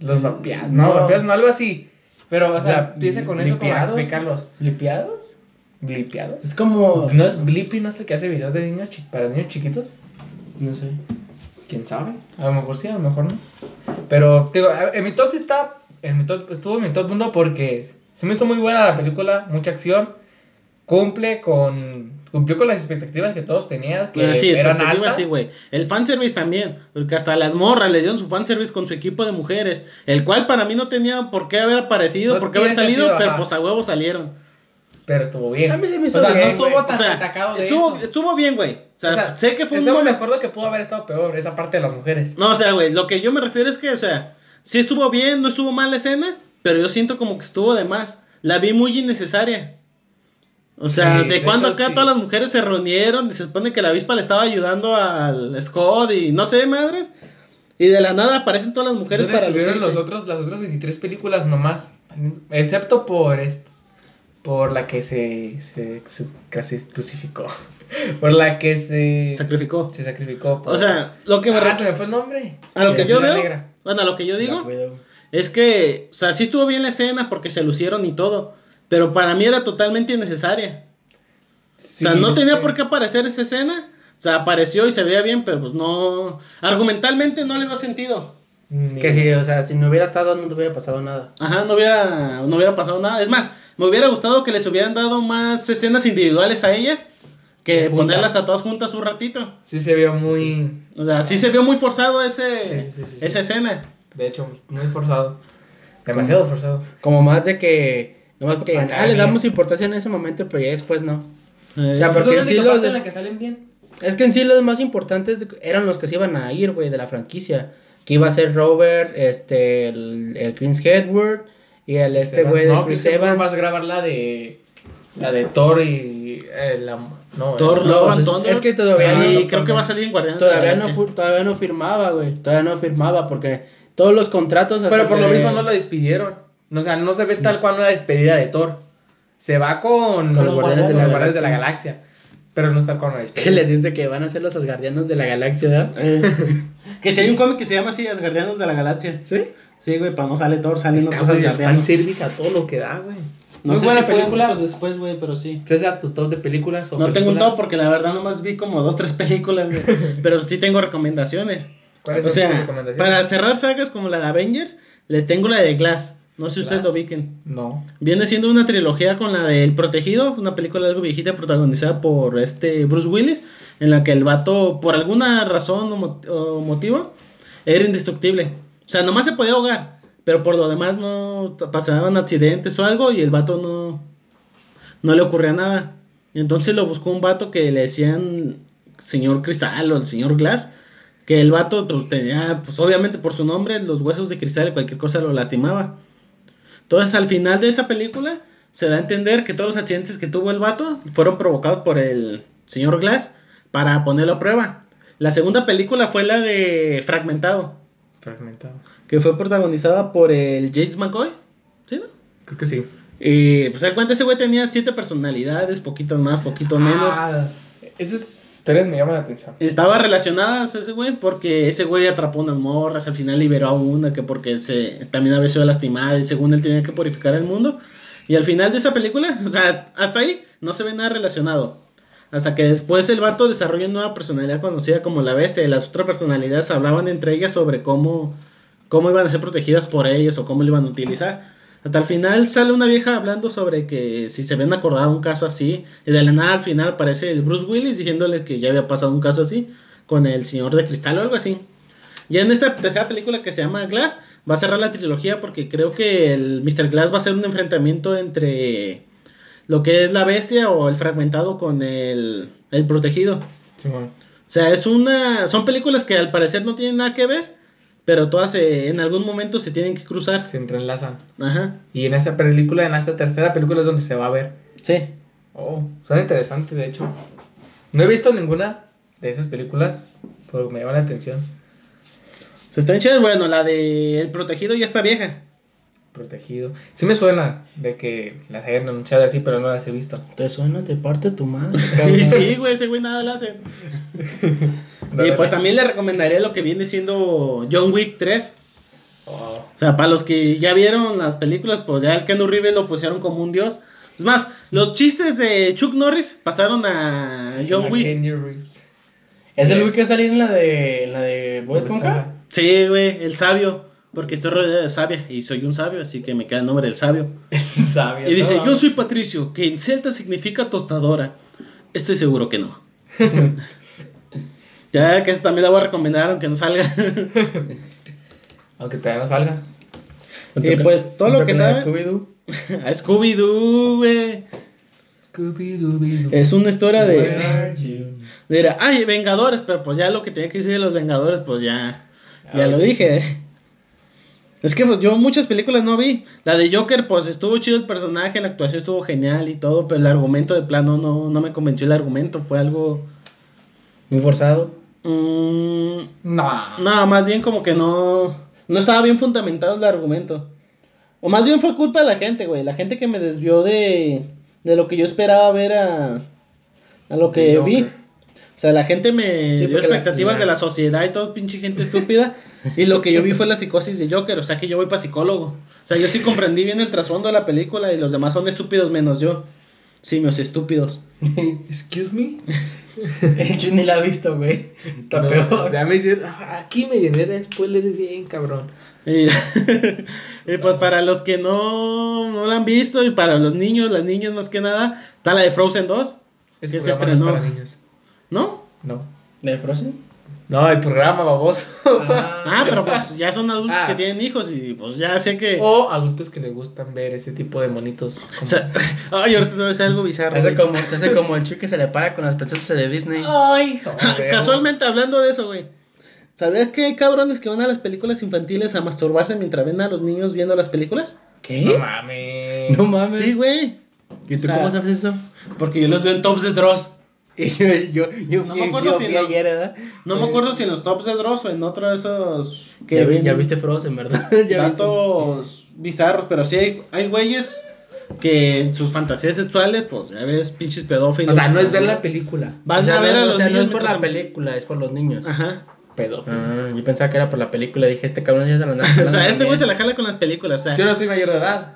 Los vapeados. No, No. vapeados, no, algo así. Pero, o sea, La- empieza con eso como a ¿blipeados? explicarlos. ¿Blipeados? ¿Blipeados? Es como... ¿No es Blippi, no es el que hace videos de niños para niños chiquitos? No sé. ¿Quién sabe? A lo mejor sí, a lo mejor no. Pero, digo, en mi top sí está. En mi top, estuvo en mi top 1 porque se me hizo muy buena la película, mucha acción. Cumple con. Cumplió con las expectativas que todos tenían, que Ah, sí, eran altas. sí, güey. El fanservice también, porque hasta las morras le dieron su fanservice con su equipo de mujeres, el cual para mí no tenía por qué haber aparecido, No por qué haber salido, sentido, pero ajá. pues a huevo salieron. pero estuvo bien. A mí se me hizo o sea, bien, no estuvo güey. tan O sea, atacado de estuvo, eso. estuvo bien, güey. O sea, O sea, sé que fue un Estamos de acuerdo que pudo haber estado peor esa parte de las mujeres. No, o sea, güey, lo que yo me refiero es que, o sea, sí estuvo bien, no estuvo mal la escena, pero yo siento como que estuvo de más. La vi muy innecesaria. O sea, Sí, de, de cuando acá sí. todas las mujeres se reunieron, y se supone que la avispa le estaba ayudando al Scott y no sé, madres. Y de la nada aparecen todas las mujeres ¿Dónde para lucirse. los otros, las otras 23 películas nomás? Excepto por esta. Por la que se, se, se casi crucificó. Por la que se, Sacrificó. se sacrificó. por- O sea, lo que me ah, se me fue el nombre. a lo que yo veo, Negra. bueno, a lo que yo digo, es que, o sea, sí estuvo bien la escena porque se lucieron y todo, pero para mí era totalmente innecesaria. Sí, o sea, no tenía por qué aparecer esa escena. O sea, apareció y se veía bien, pero pues no. Argumentalmente no le veo sentido. ni- Que si, o sea, si no hubiera estado, no te hubiera pasado nada. Ajá, no hubiera, no hubiera pasado nada. Es más, me hubiera gustado que les hubieran dado más escenas individuales a ellas que Juntas. ponerlas a todas juntas un ratito. Sí se vio muy. O sea, sí se vio muy forzado ese, Sí, sí, esa escena. De hecho, muy forzado. Demasiado forzado. Como más de que. Nomás porque Acá ah, le damos importancia en ese momento, pero ya después no. Eh, sea, porque Esa es la en sí los de- en la que salen bien. Es que en sí los más importantes eran los que se iban a ir, güey, de la franquicia. Que iba a ser Robert, este, el, el Chris Hedward y el este güey de no, Chris. Evans. vas a grabar la de. La de Thor y. eh, la, no, Thor, eh, no, No, Love es- que todavía y no- creo que va a salir en Guardianes de la Todavía no, todavía no firmaba, güey. Todavía no firmaba porque todos los contratos. Pero por lo mismo no la despidieron. O sea, no se ve tal cual una despedida de Thor. Se va con, Con los Guardianes de la Guardianes de la Galaxia. Pero no es tal cual una despedida. Que les dice que van a ser los Asgardianos de la galaxia, ¿verdad? Eh, que si hay un cómic que se llama así, Guardianes de la Galaxia. ¿Sí? Sí, güey, para no sale Thor, salen Está, otros Asgardianos. a todo lo que da, güey. No Muy sé buena si película. después, güey, pero sí. César, tu top de películas o No tengo un top porque la verdad nomás vi como dos, tres películas, güey. pero sí tengo recomendaciones. ¿Cuáles O sea, recomendaciones? para cerrar sagas como la de Avengers, les tengo la de Glass. No sé si ustedes lo ubiquen. No. Viene siendo una trilogía con la de El Protegido, una película algo viejita protagonizada por este Bruce Willis, en la que el vato, por alguna razón o motivo, era indestructible. O sea, nomás se podía ahogar, pero por lo demás no pasaban accidentes o algo y el vato no, no le ocurría nada. Entonces lo buscó un vato que le decían señor Cristal o el señor Glass. Que el vato pues, tenía, pues obviamente por su nombre, los huesos de cristal y cualquier cosa lo lastimaba. Entonces, al final de esa película, se da a entender que todos los accidentes que tuvo el vato fueron provocados por el señor Glass para ponerlo a prueba. La segunda película fue la de Fragmentado, Fragmentado. Que fue protagonizada por el James McCoy. ¿Sí, no? Creo que sí. Y pues se cuenta, ese güey tenía siete personalidades, poquitos más, poquitos menos. Ah, Esas historias me llaman la atención. Estaba relacionadas ese güey porque ese güey atrapó unas morras, al final liberó a una que porque se también había sido lastimada y según él tenía que purificar el mundo. Y al final de esa película, o sea, hasta ahí no se ve nada relacionado. Hasta que después el vato desarrolla una nueva personalidad conocida como la bestia y las otras personalidades hablaban entre ellas sobre cómo, cómo iban a ser protegidas por ellos o cómo lo iban a utilizar. Hasta el final sale una vieja hablando sobre que si se habían acordado un caso así, y de la nada al final aparece el Bruce Willis diciéndole que ya había pasado un caso así con el Señor de Cristal o algo así. Ya en esta tercera película que se llama Glass, va a cerrar la trilogía porque creo que el Mr. Glass va a ser un enfrentamiento entre lo que es la bestia o el fragmentado con el, el protegido. O sea, es una. Son películas que al parecer no tienen nada que ver, pero todas se- en algún momento se tienen que cruzar. Se entrelazan. Ajá. Y en esta película, en esta tercera película es donde se va a ver. Sí. Oh, son interesantes, de hecho. No he visto ninguna de esas películas, pero me llama la atención. Se están chidas. Bueno, la de El protegido ya está vieja. Protegido. Sí me suena de que las hayan anunciado así, pero no las he visto. Te suena, te parte tu madre. Y sí, güey, ese güey nada le hace. y pues también le recomendaría lo que viene siendo John Wick 3. Oh, O sea, para los que ya vieron las películas, pues ya el Keanu Reeves lo pusieron como un dios. Es más, los chistes de Chuck Norris pasaron a John a Wick. Reeves. ¿Es el güey que va a salir en la de, en la de? Sí, güey, el sabio. Porque estoy rodeado de sabia y soy un sabio, así que me queda el nombre del sabio. Sabio. Y dice, ¿no? yo soy Patricio, que en celta significa tostadora. Estoy seguro que no. ya que esta también la voy a recomendar, aunque no salga. Aunque todavía no salga. Y pues todo lo que sabe. Scooby-Doo. a Scooby-Doo, güey. Scooby-Dooby-Doo. Es una historia de... Where are you? Dirá, ay, Vengadores, pero pues ya lo que tenía que decir de los Vengadores, pues ya, ya Ah, lo dije. Es que pues, yo muchas películas no vi. La de Joker, pues estuvo chido el personaje, la actuación estuvo genial y todo, pero el argumento de plano no, no me convenció el argumento, fue algo... Muy forzado. mm, No. no, más bien como que no, no estaba bien fundamentado el argumento. O más bien fue culpa de la gente, güey. La gente que me desvió de, de lo que yo esperaba ver a, a lo que vi. Sea, la gente me Sí, dio la- expectativas la- de la sociedad y todo, pinche gente estúpida. y lo que yo vi fue la psicosis de Joker. O sea, que yo voy para psicólogo. O sea, yo sí comprendí bien el trasfondo de la película y los demás son estúpidos menos yo. Simios estúpidos. Excuse me. Yo ni la he visto, güey. Está No, peor. Ya me hicieron. Aquí me llené de spoilers bien, cabrón. Y, y pues para los que no, no la han visto y para los niños, las niñas más que nada, está la de Frozen 2. Ese Que se es estrenó. para niños. ¿No? No. ¿De Frozen? No, el programa, baboso. Ah, pero pues ya son adultos Ah. que tienen hijos y pues ya sé que... O adultos que les gustan ver este tipo de monitos. como- O sea, ay, ahorita no es algo bizarro. Hace como, se hace como el chico que se le para con las princesas de Disney. Ay, joder. Casualmente hablando de eso, güey. ¿Sabías que hay cabrones que van a las películas infantiles a masturbarse mientras ven a los niños viendo las películas? No ¿Qué? mames. No mames. Sí, güey. ¿Y tú O sea, cómo sabes eso? Porque yo los veo en tops de Dross. Y yo, yo, yo, No fui, me acuerdo yo si fui no. ayer, ¿verdad? No me acuerdo si en los tops de Dross o en otro de esos que Ya, vi- ya viste Frozen, ¿verdad? ya viste. datos bizarros, pero sí hay, hay güeyes que en sus fantasías sexuales, pues ya ves, pinches pedófilos. O sea, no es ver la película. Van o sea, a ver no, a o los sea, no niños es por la película, es por los niños. Ajá. Pedófilo. Ah, yo pensaba que era por la película. Dije, este cabrón ya se la O sea, este güey se la jala con las películas, o sea. Yo no soy mayor de edad.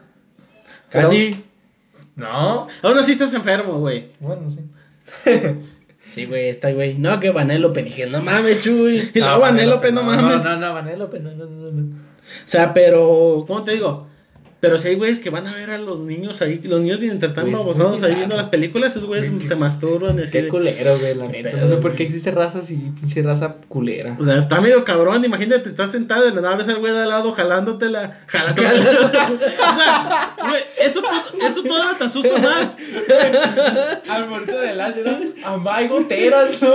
Casi. No. Aún así estás enfermo, güey. Bueno, sí. Sí, güey, está güey. No, que Vanélope. Dije, no mames, chuy. Y luego Vanellope, no mames. No, no, Vanellope, no, no, no, no. O sea, pero, ¿cómo te digo? Pero si hay güeyes que van a ver a los niños ahí, los niños vienen tan Güey, es babosados ahí viendo las películas, esos güeyes Güey, se masturban así Qué de- culero, güey, la neta. pedo, No sé por güey. qué existe razas y pinche raza culera. O sea, está medio cabrón, imagínate, estás sentado y la nada ves al güey de al lado jalándotela, jalándotela. o sea, güey, eso, to- eso todavía te asusta más. Al muerto del año, ¿no? Amay goteras, ¿no?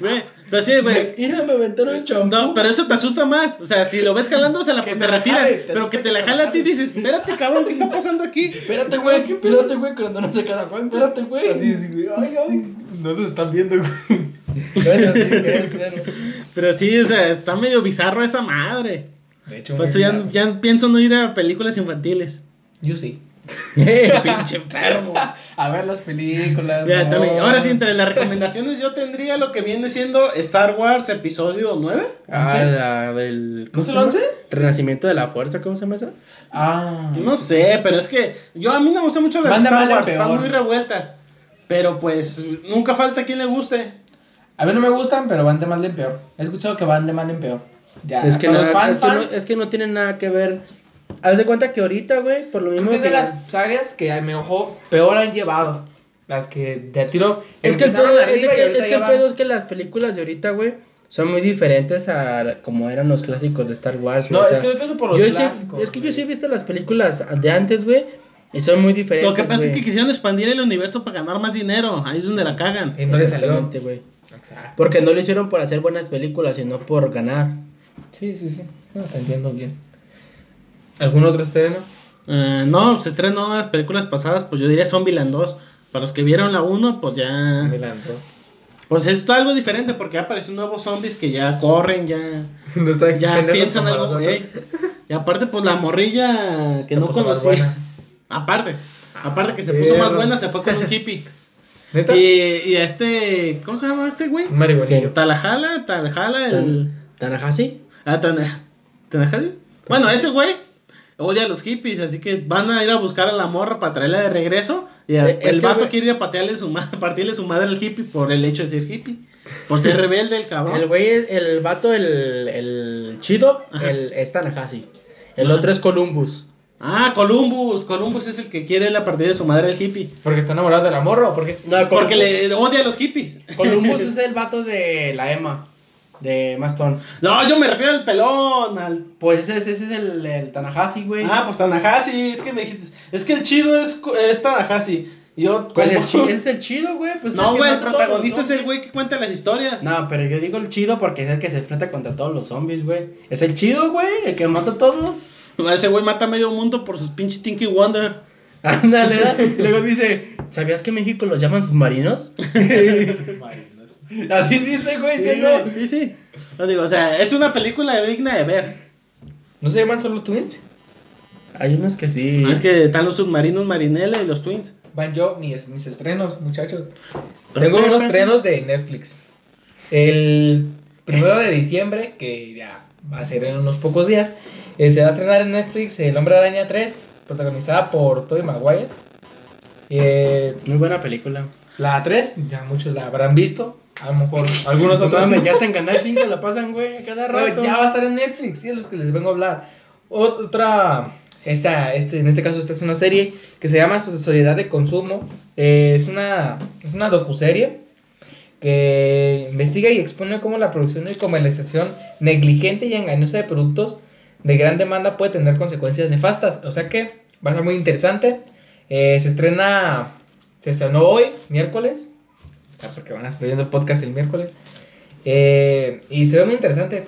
Güey, pero sí, güey. Mira, me aventaron champú. No, pero eso te asusta más. O sea, si lo ves jalando, se la, Que te te la retiras. jale, te pero que te la jale a ti y dices, espérate, cabrón, ¿qué está pasando aquí? Espérate, güey, espérate, güey, cuando no se queda. Espérate, güey. Así, así, güey. Ay, ay. No nos están viendo, güey. Bueno, sí, güey, bueno. Pero sí, o sea, está medio bizarro esa madre. De hecho, Por eso ya, ya pienso no ir a películas infantiles. Yo sí. Pinche enfermo. A ver las películas. Ya, no. también. Ahora sí, entre las recomendaciones yo tendría lo que viene siendo Star Wars episodio 9. Ah, ¿Sí? la del. ¿No es se el llama? 11? Renacimiento de la fuerza, ¿cómo se llama esa? Ah. No sé, pero es que yo a mí no me gustan mucho las Star Wars, están muy revueltas. Pero pues nunca falta quien le guste. A mí no me gustan, pero van de mal en peor. He escuchado que van de mal en peor. Ya. es, que nada- los fans, es, que no, es que no tiene nada que ver. Haz de cuenta que ahorita, güey, por lo mismo que es de que- las sagas que me ojo peor han llevado. Las que de tiro. Es que, el pedo, es, que, es que el pedo es que las películas de ahorita, güey, son muy diferentes a como eran los clásicos de Star Wars, güey. No, o sea, es que yo tengo por los yo sí- clásicos. es que yo sí he visto las películas de antes, güey, y son muy diferentes. Lo que pasa es que quisieron expandir el universo para ganar más dinero. Ahí es donde la cagan. Y no. Exactamente, güey. Exacto. Porque no lo hicieron por hacer buenas películas, sino por ganar. Sí, sí, sí. No, te entiendo bien. ¿Algún otro estreno? Eh, no, se estrenó las películas pasadas, pues yo diría Zombieland 2. Para los que vieron la 1, pues ya. Adelanto. Pues es algo diferente porque ya aparecen nuevos zombies que ya corren, ya. No está aquí Ya piensan algo, ey. Y aparte, pues la morrilla que Se no conocía. Aparte, aparte que se Perro. puso más buena, se fue con un hippie. ¿Neta? y, y este, ¿cómo se llama este güey? Marihuanillo. Talajala, Talajala, el. Tan, Tanahasi. Ah, Tana- ¿Tanajala? Bueno, ese güey odia a los hippies, así que van a ir a buscar a la morra para traerla de regreso. Y a- Eh, el que, vato güey- quiere ir a patearle su ma- partirle su madre al hippie por el hecho de ser hippie. Por ser rebelde el cabrón. El güey, es- el vato, el, el chido, el, es Tanahasi. El otro es Columbus. Ah, Columbus. Columbus es el que quiere la partida de su madre al hippie. ¿Porque está enamorado de la morra o porque No, Porque le odia a los hippies. Columbus es el vato de la Emma, de Maston. No, yo me refiero al pelón, al... Pues ese, ese es el, el Tanahasi, güey. Ah, pues Tanahashi, es que me dijiste... Es que el chido es, es Tanahashi. Yo, pues el como- chi- ese es el chido, güey. Pues No, güey, el protagonista es el güey que cuenta las historias. No, pero yo digo el chido porque es el que se enfrenta contra todos los zombies, güey. Es el chido, güey, el que mata a todos. Ese güey mata a medio mundo por sus pinches Tinky Wonder. Ándale. Y luego dice, ¿sabías que en México los llaman submarinos? Así dice, güey, Sí, ¿sí, no? güey, sí, sí. Lo digo, o sea, es una película digna de ver. ¿No se llaman solo Twins? Hay unos que sí. Es que están los submarinos Marinela y los Twins. Van yo, mis, mis estrenos, muchachos. Tengo unos estrenos de Netflix. El primero de diciembre, que ya va a ser en unos pocos días, eh, se va a estrenar en Netflix El Hombre Araña 3, protagonizada por Tobey Maguire. Eh, Muy buena película. La 3, ya muchos la habrán visto. A lo mejor algunos No otros. ya está en Canal 5, la pasan, güey, cada rato. ya va a estar en Netflix, sí, es los que les vengo a hablar. Otra, esta, este, en este caso, esta es una serie que se llama Sociedad de Consumo. Eh, es una, es una docuserie que investiga y expone cómo la producción y comercialización negligente y engañosa de productos de gran demanda puede tener consecuencias nefastas. O sea que va a ser muy interesante. Eh, se estrena, se estrenó hoy, miércoles. O sea, porque van a estar viendo el podcast el miércoles. Eh, y se ve muy interesante.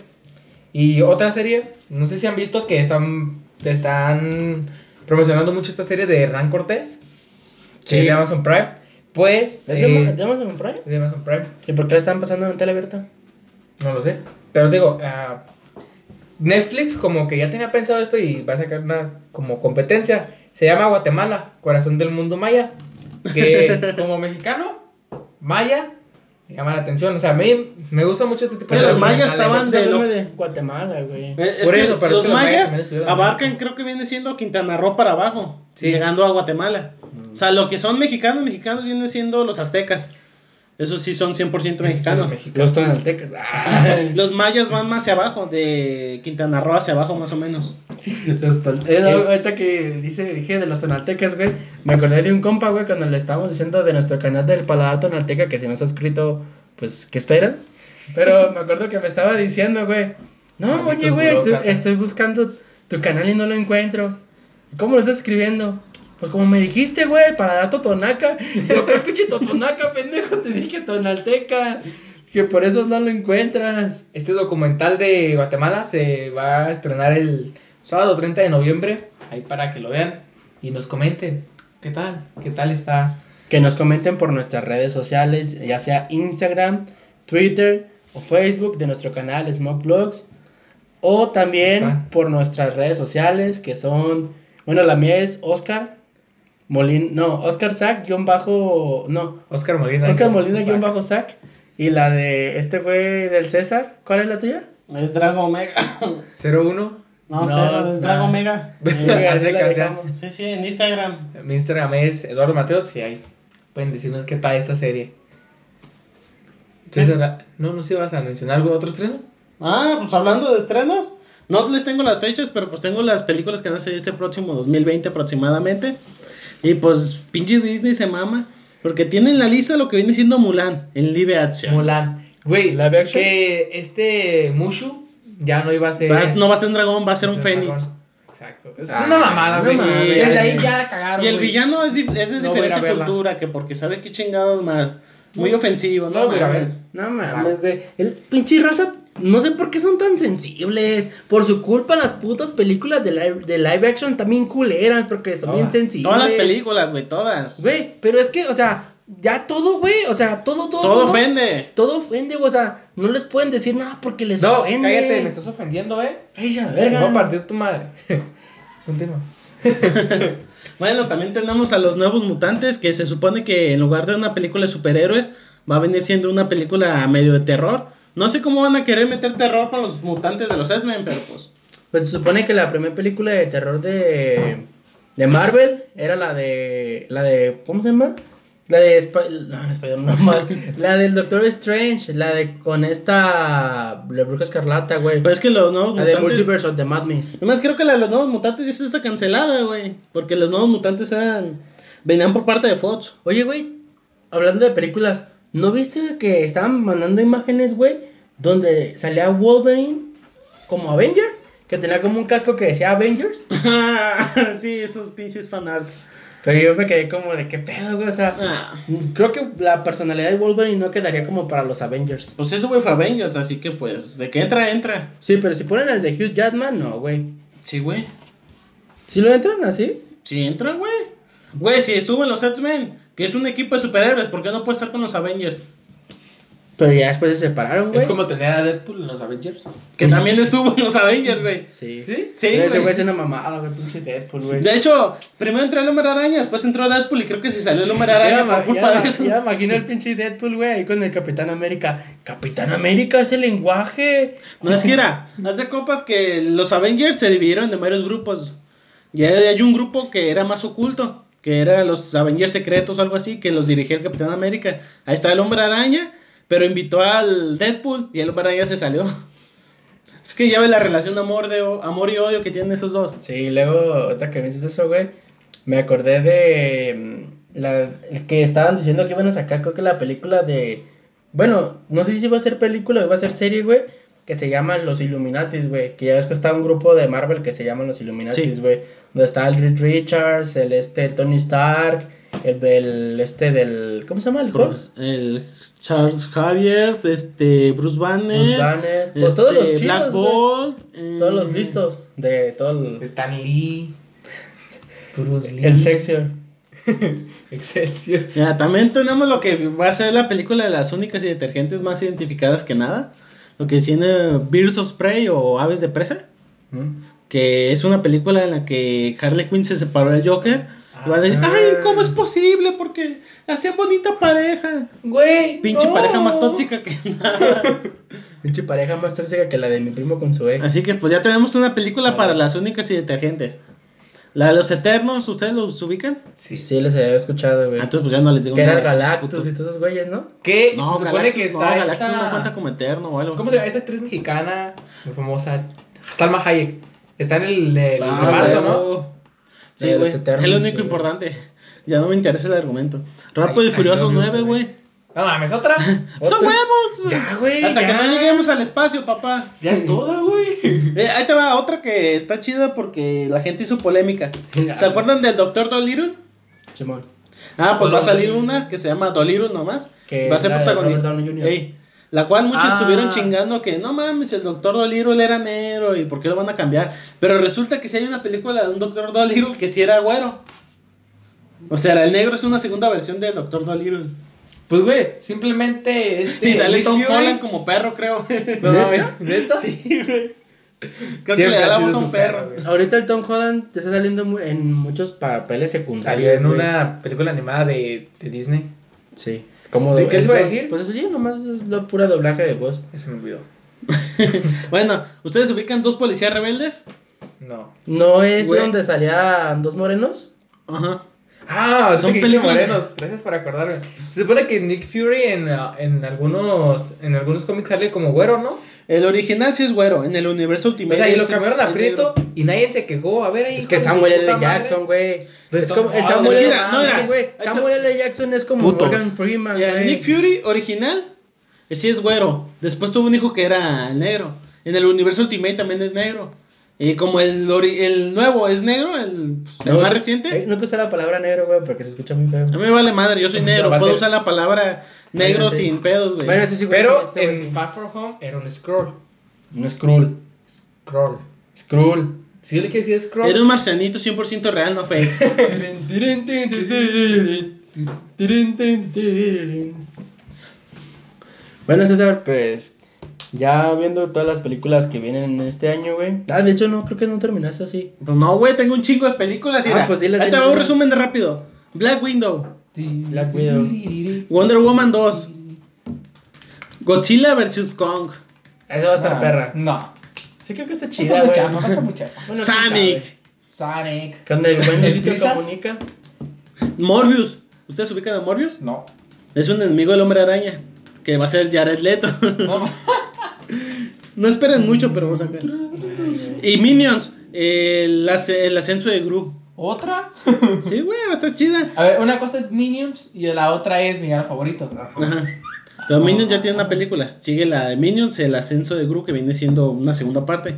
Y otra serie, no sé si han visto que están, están promocionando mucho esta serie de Hernán Cortés. Sí. De Amazon Prime. Pues. ¿Es eh, de Amazon Prime? de Amazon Prime. ¿Y por qué la están pasando en tele abierta? No lo sé. Pero digo, ah, Netflix como que ya tenía pensado esto y va a sacar una como competencia. Se llama Guatemala, Corazón del Mundo Maya. Que como mexicano, Maya, me llama la atención. O sea, a mí me gusta mucho este tipo Pero de los mayas estaban de hablando lo- de Guatemala, güey. Eh, es Por que eso, pero es los que los mayas abarcan, creo que viene siendo Quintana Roo para abajo, Sí. llegando a Guatemala. O sea, lo que son mexicanos, mexicanos vienen siendo los aztecas. Esos sí son 100% mexicanos. Los tonaltecas. Ah, Los mayas van más hacia abajo, de Quintana Roo hacia abajo más o menos. los eh, no, ahorita que dice, dije de los tonaltecas, güey. Me acordé de un compa, güey, cuando le estábamos diciendo de nuestro canal del Paladar Tonalteca que si nos ha escrito, pues, ¿qué esperan? Pero me acuerdo que me estaba diciendo, güey. No, Malditos oye, güey, estoy, estoy buscando tu canal y no lo encuentro. ¿Cómo lo estás escribiendo? Pues como me dijiste, güey, para dar totonaca. Yo, ¿qué pinche totonaca, pendejo? Te dije tonalteca. Que por eso no lo encuentras. Este documental de Guatemala se va a estrenar el sábado 30 de noviembre. Ahí para que lo vean y nos comenten. ¿Qué tal? ¿Qué tal está? Que nos comenten por nuestras redes sociales, ya sea Instagram, Twitter o Facebook de nuestro canal Smoke Blogs. O también por nuestras redes sociales que son, bueno, la mía es Oscar Molina, no, Oscar Sack, guion bajo, no, Oscar Molina. Oscar Molina, guion bajo Sack. Y la de este güey del César, ¿cuál es la tuya? Es Drago Omega. 01. No, No, cero, es Drago Omega. Sí, Eh. Sí, sí, en Instagram. Mi Instagram es Eduardo Mateos y ahí pueden decirnos qué tal esta serie. César, no, no sé, vas a mencionar algo otro estreno. Ah, pues hablando de estrenos, no les tengo las fechas, pero pues tengo las películas que van a salir este próximo 2020 aproximadamente. Y pues pinche Disney se mama, porque tiene en la lista lo que viene siendo Mulan en live action. Mulan. Güey, que este Mushu ya no iba a ser. Va- no va a ser un dragón, va a ser un fénix. Exacto. Es Ah, una mamada, güey. Desde ahí ya la cagaron. Y el villano es, es de No diferente cultura, que porque sabe qué chingados más. Muy ofensivo, No. No mames, güey. El pinche raza, no sé por qué son tan sensibles. Por su culpa, las putas películas de live, de live action también culeras, porque son bien Todas. sensibles. Todas las películas, güey, todas. Güey, pero es que, o sea, ya todo, güey. O sea, todo, todo. Todo ofende. Todo ofende, güey. O sea, no les pueden decir nada porque les No, ofende. cállate, me estás ofendiendo, eh. Cállate a Me voy a verga. partir tu madre. Continúa. Bueno, también tenemos a los nuevos mutantes, que se supone que en lugar de una película de superhéroes, va a venir siendo una película medio de terror. No sé cómo van a querer meter terror con los mutantes de los X-Men, pero pues. Pues se supone que la primera película de terror de, de Marvel era la de. La de. ¿Cómo se llama? La de. Sp- no, Spider-Man, no. La del Doctor Strange. La de. Con esta. La Bruja Escarlata, güey. Pues es que los nuevos La de mutantes. Multiverse of the Madness. Además, creo que la de los nuevos mutantes ya está cancelada, güey. Porque los nuevos mutantes eran. Venían por parte de Fox. Oye, güey. Hablando de películas. ¿No viste que estaban mandando imágenes, güey? Donde salía Wolverine como Avenger. Que tenía como un casco que decía Avengers. sí, esos pinches fanart. Pero yo me quedé como de qué pedo, güey. O sea. Ah, Creo que la personalidad de Wolverine no quedaría como para los Avengers. pues eso, güey, fue Avengers, así que pues, de que entra, entra. Sí, pero si ponen el de Hugh Jackman, no, güey. Sí, güey. ¿Sí lo entran así? Sí, entra, güey. Güey, si estuvo en los X-Men, que es un equipo de superhéroes, ¿por qué no puede estar con los Avengers? Pero ya después se separaron, güey. Es como tener a Deadpool en los Avengers. Que también estuvo en los Avengers, güey. Sí. ¿Sí? Sí, Pero ese güey. es una mamada, güey, pinche Deadpool, güey. De hecho, primero entró el Hombre Araña, después entró Deadpool y creo que se salió el Hombre Ya, Araña ma- por culpa ya, de eso. ya imagino el pinche Deadpool, güey, ahí con el Capitán América. Capitán América es el lenguaje. No es que era, hace copas que los Avengers se dividieron en varios grupos. Y hay hay un grupo que era más oculto, que era los Avengers secretos o algo así, que los dirigía el Capitán América. Ahí está el Hombre Araña, pero invitó al Deadpool y el Hombre Araña se salió. Es que ya ves la relación de amor, de, amor y odio que tienen esos dos. Sí, luego, ahorita que me dices eso, güey, me acordé de mm, la que estaban diciendo que iban a sacar, creo que la película de. Bueno, no sé si iba a ser película o iba a ser serie, güey, que se llaman Los Illuminatis, güey. Que ya ves que está un grupo de Marvel que se llaman Los Illuminatis, Sí. güey. Donde está el Reed Richards, el este Tony Stark, el, el este del. ¿Cómo se llama? El? Pues, el Charles Javier, este, Bruce Banner, Bruce Banner, pues este, todos los Black chidos, güey. Bolt, eh, Todos los listos de todo el, Stan Lee. Bruce Lee. el Sexior. Excelsior. Ya, también tenemos lo que va a ser la película de las únicas y detergentes más identificadas que nada. Lo que tiene Birds of Prey o Aves de Presa. ¿Mm? Que es una película en la que Harley Quinn se separó del Joker. Y va a decir, Ah. ay, ¿cómo es posible? Porque hacía bonita pareja. Güey. Pinche no. pareja más tóxica que nada. Pinche pareja más tóxica que la de mi primo con su ex. Así que pues ya tenemos una película para las únicas y detergentes. La de los Eternos, ¿ustedes los ubican? Sí. Sí, les había escuchado, güey. Ah, Entonces pues ya no les digo que era el nada, Galactus y todos esos güeyes, ¿no? Que No, se supone Galactus, que está no, Galactus esta... no cuenta como eterno o algo ¿Cómo se llama? Esta actriz mexicana, muy famosa, Salma Hayek. Está en el, el Ah, reparto, ¿no? Sí, güey. los Eternos, Es lo único sí. importante. Ya no me interesa el argumento. Rápido y Furioso ay, no, 9, no, güey. No mames, otra. ¡Son huevos! Ya, güey, Hasta ya. que no lleguemos al espacio, papá. Ya es toda, güey. Eh, ahí te va otra que está chida porque la gente hizo polémica. ¿Se acuerdan del Doctor Dolittle? Simón. Ah, pues va a salir una que se llama Dolittle nomás. Que va a ser protagonista. Ey, la cual muchos Ah. estuvieron chingando que no mames, el Doctor Dolittle era negro y por qué lo van a cambiar. Pero resulta que si hay una película de un Doctor Dolittle que sí era güero. O sea, el negro es una segunda versión del Doctor Dolittle. Pues, güey, simplemente este. Y sale Tom Holland como perro, creo. No mames, ¿neta? Sí, güey. Creo que le da la voz a un perro. Ahorita el Tom Holland te está saliendo en muchos papeles Salió secundarios. en güey. una película animada de, de Disney. Sí. ¿Cómo ¿De qué se es iba a decir? Pues eso sí, nomás es la pura doblaje de voz. Ese me olvidó. Bueno, ¿ustedes ubican dos policías rebeldes? No. ¿No es Güey. donde salían dos morenos? Ajá. Ah, Son películas morenos. Gracias por acordarme. Se supone que Nick Fury en, uh, en algunos en algunos cómics sale como güero, ¿no? El original sí es güero, en el universo O Ultimate. sea, y lo es- cambiaron a Prieto y nadie se quejó. A ver ahí. Es que Samuel L. Jackson, güey. Pues Es como, el Samuel L. Jackson es como Putos. Morgan Freeman, güey. Nick Fury original, eh, sí es güero. Después tuvo un hijo que era negro. En el universo Ultimate también es negro. Y como el, ori- el nuevo es negro, el, pues, el No, más reciente, eh, No te usa la palabra negro, güey, porque se escucha muy feo. a mí me vale madre, yo soy negro, puedo ser- usar la palabra negro sí. sin pedos, güey. Bueno, este sí, Pero este, güey, en sí. Far From Home era un scroll. Un Skrull. Scroll. Skrull. ¿Sí le que decía scroll? Era un marcianito 100% real, no fake. Bueno, César, pues ya viendo todas las películas que vienen este año, güey. Ah, de hecho, no, creo que no terminaste así. Pues no, güey, tengo un chingo de películas. Ah, mira. pues dilas, Ahí te va un resumen de rápido. Black Window, Black Widow. Wonder Woman 2, Godzilla vs. Kong, Esa va a estar No, perra. No. Sí, creo que está Está chida, güey. está. Bueno, Sonic. Sonic. Cuando el buen comunica. Morbius. ¿Ustedes ubican a Morbius? No. Es un enemigo del hombre araña. Que va a ser Jared Leto. No. no esperen mucho, pero vamos a ver. Y Minions. El, asce- el ascenso de Gru. ¿Otra? Sí, güey, va a estar chida. A ver, una cosa es Minions y la otra es mi villano favorito. Ajá. Pero Minions ya tiene una película. Sigue la de Minions, el ascenso de Gru, que viene siendo una segunda parte.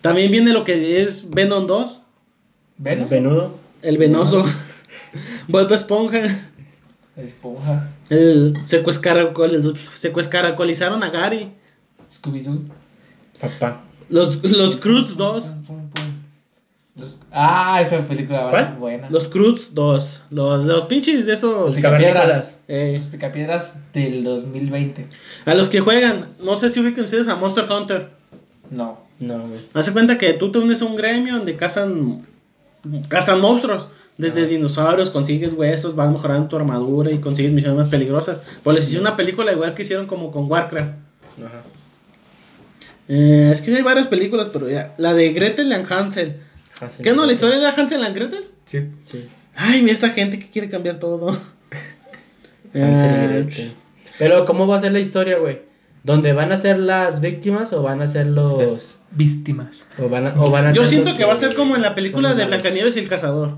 También viene lo que es Venom 2. ¿Ven? Venudo. El venoso. Bob Esponja. Esponja. El secuescaracol, secuescaracolizaron a Gary. Scooby-Doo. Papá. Los, los Cruz 2. Pum, pum, pum. Los- Ah, esa película va ¿Cuál? buena. Los Cruz 2. Los, los pinches de esos. Los Picapiedras. eh, Los picapiedras del 2020. a los que juegan. No sé si ubican ustedes a Monster Hunter. No. No, güey. Hace cuenta que tú te unes a un gremio donde cazan. Cazan monstruos. Desde dinosaurios, consigues huesos, vas mejorando tu armadura y consigues misiones más peligrosas. Pues les hicieron una película igual que hicieron como con Warcraft. Ajá. Eh, es que hay varias películas, pero ya. La de Gretel and Hansel. Hansel ¿Qué no? ¿La historia era Hansel and Gretel? Sí. Sí. Ay, mira esta gente que quiere cambiar todo. Hansel y Eh, Gretel. Pero, ¿cómo va a ser la historia, güey? ¿Dónde van a ser las víctimas o van a ser los. Las víctimas. O van a, o van a yo ser siento que va a ser como en la película de? Blancanieves y el Cazador.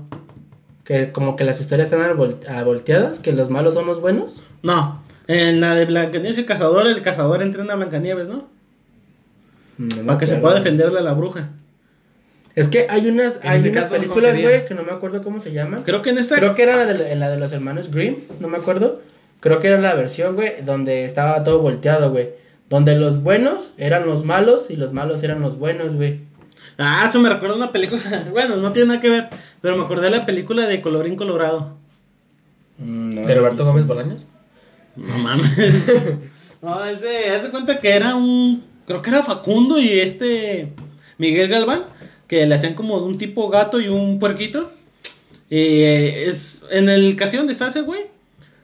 Que como que las historias están volteadas, que los malos son los buenos. No, en la de Blancanieves y el Cazador, el Cazador entrena a Blancanieves, ¿no? No me Para que se pueda defender de la bruja. Es que hay unas, hay ese unas caso, ¿cómo películas, güey, que no me acuerdo cómo se llaman. Creo que en esta. Creo que era la de, la de los hermanos Grimm, no me acuerdo. Creo que era la versión, güey, donde estaba todo volteado, güey. Donde los buenos eran los malos y los malos eran los buenos, güey. Ah, eso me recuerda a una película. Bueno, no tiene nada que ver. Pero me acordé de la película de Colorín Colorado. Mm, no, ¿De Roberto Gómez Bolaños? No mames. no, ese, hace cuenta que era un. Creo que era Facundo y este. Miguel Galván. Que le hacían como un tipo gato y un puerquito. Eh, es. En el castillo donde está ese güey.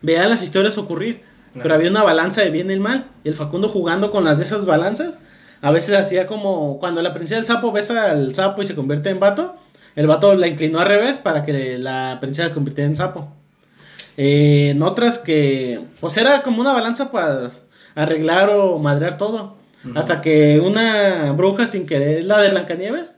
Veía las historias ocurrir. Pero había una balanza de bien y el mal. Y el Facundo jugando con las de esas balanzas. A veces hacía como. Cuando la princesa del sapo besa al sapo y se convierte en vato. El vato la inclinó al revés para que la princesa se convirtiera en sapo. Eh, en otras que, pues era como una balanza para arreglar o madrear todo. Hasta que una bruja sin querer, la de Blancanieves,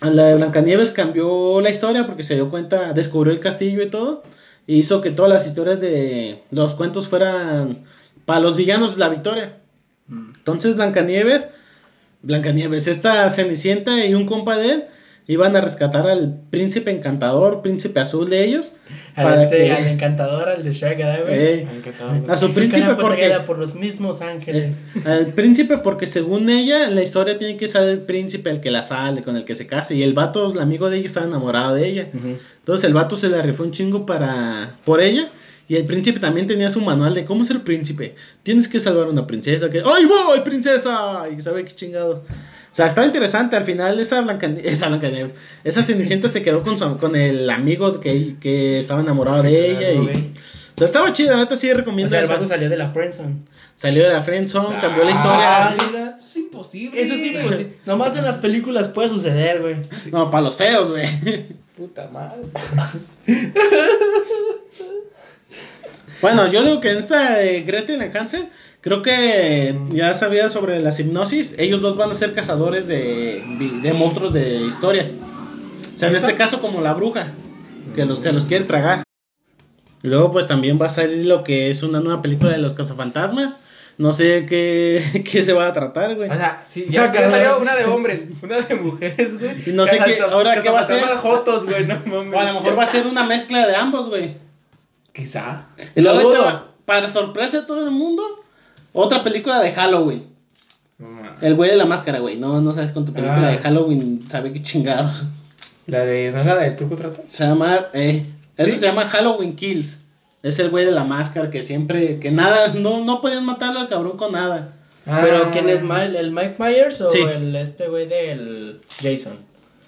la de Blancanieves cambió la historia porque se dio cuenta, descubrió el castillo y todo. E hizo que todas las historias de los cuentos fueran para los villanos la victoria. Entonces Blancanieves, Blancanieves, esta Cenicienta y un compa de él iban a rescatar al príncipe encantador, príncipe azul de ellos. Al, para este, que- al encantador, al de Shrek. Eh, a su príncipe porque por los mismos ángeles. al príncipe porque según ella en la historia tiene que ser el príncipe el que la sale con el que se casa y el vato el amigo de ella estaba enamorado de ella entonces el vato se la rifó un chingo para por ella Y el príncipe también tenía su manual de cómo ser príncipe. Tienes que salvar a una princesa que... ¡Ay, voy, princesa! Y sabe qué chingado. O sea, estaba interesante. Al final esa Blanca... Esa Blancanieves. Esa Cenicienta se quedó con, su, con el amigo que, que estaba enamorado de ella. Y... O sea, estaba chida. La neta sí O recomiendo sea, el vato salió de la friendzone. Salió de la friendzone, cambió la Ah, historia. mira. Eso es imposible. Eso sí, pues sí. Nomás en las películas puede suceder, güey. No, para los feos, güey. Puta madre. Bueno, yo digo que en esta de Gretel Hansen, creo que ya sabía sobre las hipnosis. Ellos dos van a ser cazadores de, de monstruos de historias. O sea, en este caso como la bruja, que los, se los quiere tragar. Y luego pues también va a salir lo que es una nueva película de los cazafantasmas. No sé qué, qué se va a tratar, güey. O sea, sí, ya, ya salió una de hombres, una de mujeres, güey. Y no sé qué- ahora qué va a ser. Jotos, güey, no mames. O a lo mejor va a ser una mezcla de ambos, güey. Quizá. Y luego para sorpresa de todo el mundo, otra película de Halloween. No. El güey de la máscara, güey. No, no sabes con tu película Ah. de Halloween, sabe qué chingados. La de, ¿no es la de truco trato? Se llama, eh, eso ¿Sí? se llama Halloween Kills. Es el güey de la máscara que siempre, que nada, no, no podían matarlo al cabrón con nada. Pero Ah. ¿quién es Mike, el Mike Myers o Sí. el este güey del Jason?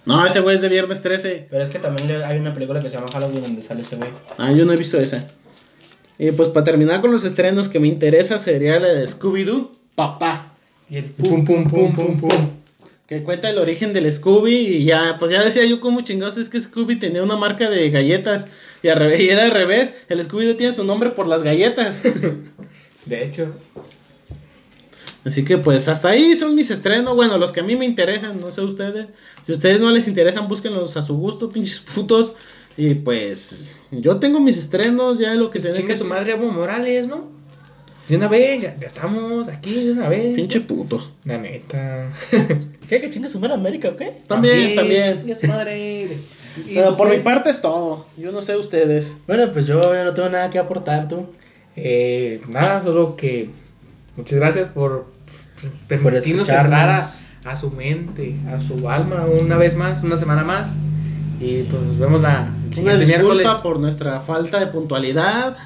No, ese güey es de viernes 13. Pero es que también hay una película que se llama Halloween donde sale ese güey. Ah, yo no he visto esa. Y pues para terminar con los estrenos que me interesa sería la de Scooby-Doo, Papá. Y el pum, pum, pum, pum, pum. Que cuenta el origen del Scooby y ya, pues ya decía yo como chingados es que Scooby tenía una marca de galletas y, al revés, y era al revés, el Scooby tiene su nombre por las galletas. De hecho. Así que pues hasta ahí son mis estrenos, bueno, los que a mí me interesan, no sé ustedes. Si a ustedes no les interesan, búsquenlos a su gusto, pinches putos. Y pues yo tengo mis estrenos, ya lo que se ve Chingue que su madre Evo Morales, ¿no? De una vez, ya, ya estamos aquí de una vez. Pinche puto. La neta. ¿Qué? ¿Que chingue su madre América o qué? También, también. Chingue su madre. Pero por mi parte es todo. Yo no sé ustedes. Bueno, pues yo ya no tengo nada que aportar, tú. Eh, nada, solo que muchas gracias por permitirnos entrar a, a su mente, a su alma una vez más, una semana más. Y pues nos vemos la el Una disculpa miércoles. por nuestra falta de puntualidad.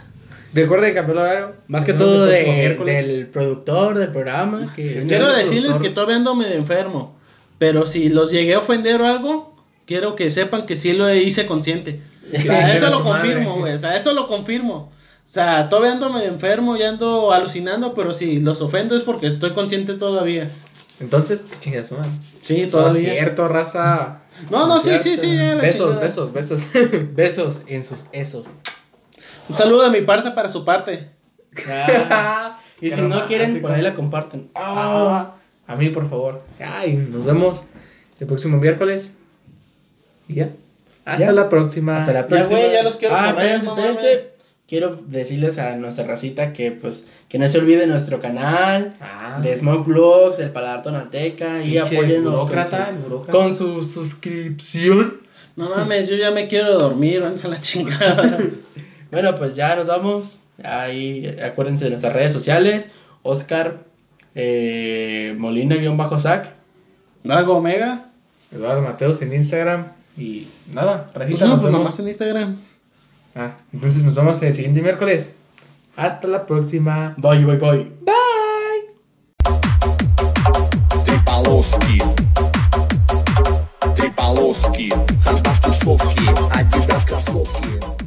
Recuerden horario. Más que todo de- del productor del programa. Que Quiero decirles productor. que todavía ando medio enfermo. Pero si los llegué a ofender o algo, quiero que sepan que sí lo hice consciente. O sea, eso lo confirmo, güey. O sea, eso lo confirmo. O sea, todavía ando medio enfermo y ando alucinando, pero si los ofendo es porque estoy consciente todavía. Entonces, a su madre. Sí, Todo todavía. cierto, raza. No, no, sí, sí, sí. ya la Besos, chingada. besos, besos. Besos en sus esos. Un saludo de mi parte para su parte. Ah, y si no quieren, por ahí la comparten. Ah, a mí, por favor. Ay, nos vemos el próximo miércoles. Y ya. Hasta Ya. la próxima. Hasta la Ya, próxima. güey, ya los quiero Ah, espérense. Quiero decirles a nuestra racita que pues que no se olvide nuestro canal Ah, de Smoke Vlogs, el Paladar Tonalteca y apóyennos con su, con suscripción. No mames, yo ya me quiero dormir, váyanse a la chingada. Bueno, pues ya nos vamos. Ahí acuérdense de nuestras redes sociales. Oscar eh, Molina-Sac. Drago Omega. Eduardo Mateos en Instagram. Y nada, racita. no, pues vemos. nomás en Instagram. Ah, entonces nos vemos el siguiente miércoles. Hasta la próxima. Voy, voy, voy. Tripaloski. Tripaloski. Handbawki Sofki. Adidas Krasovki.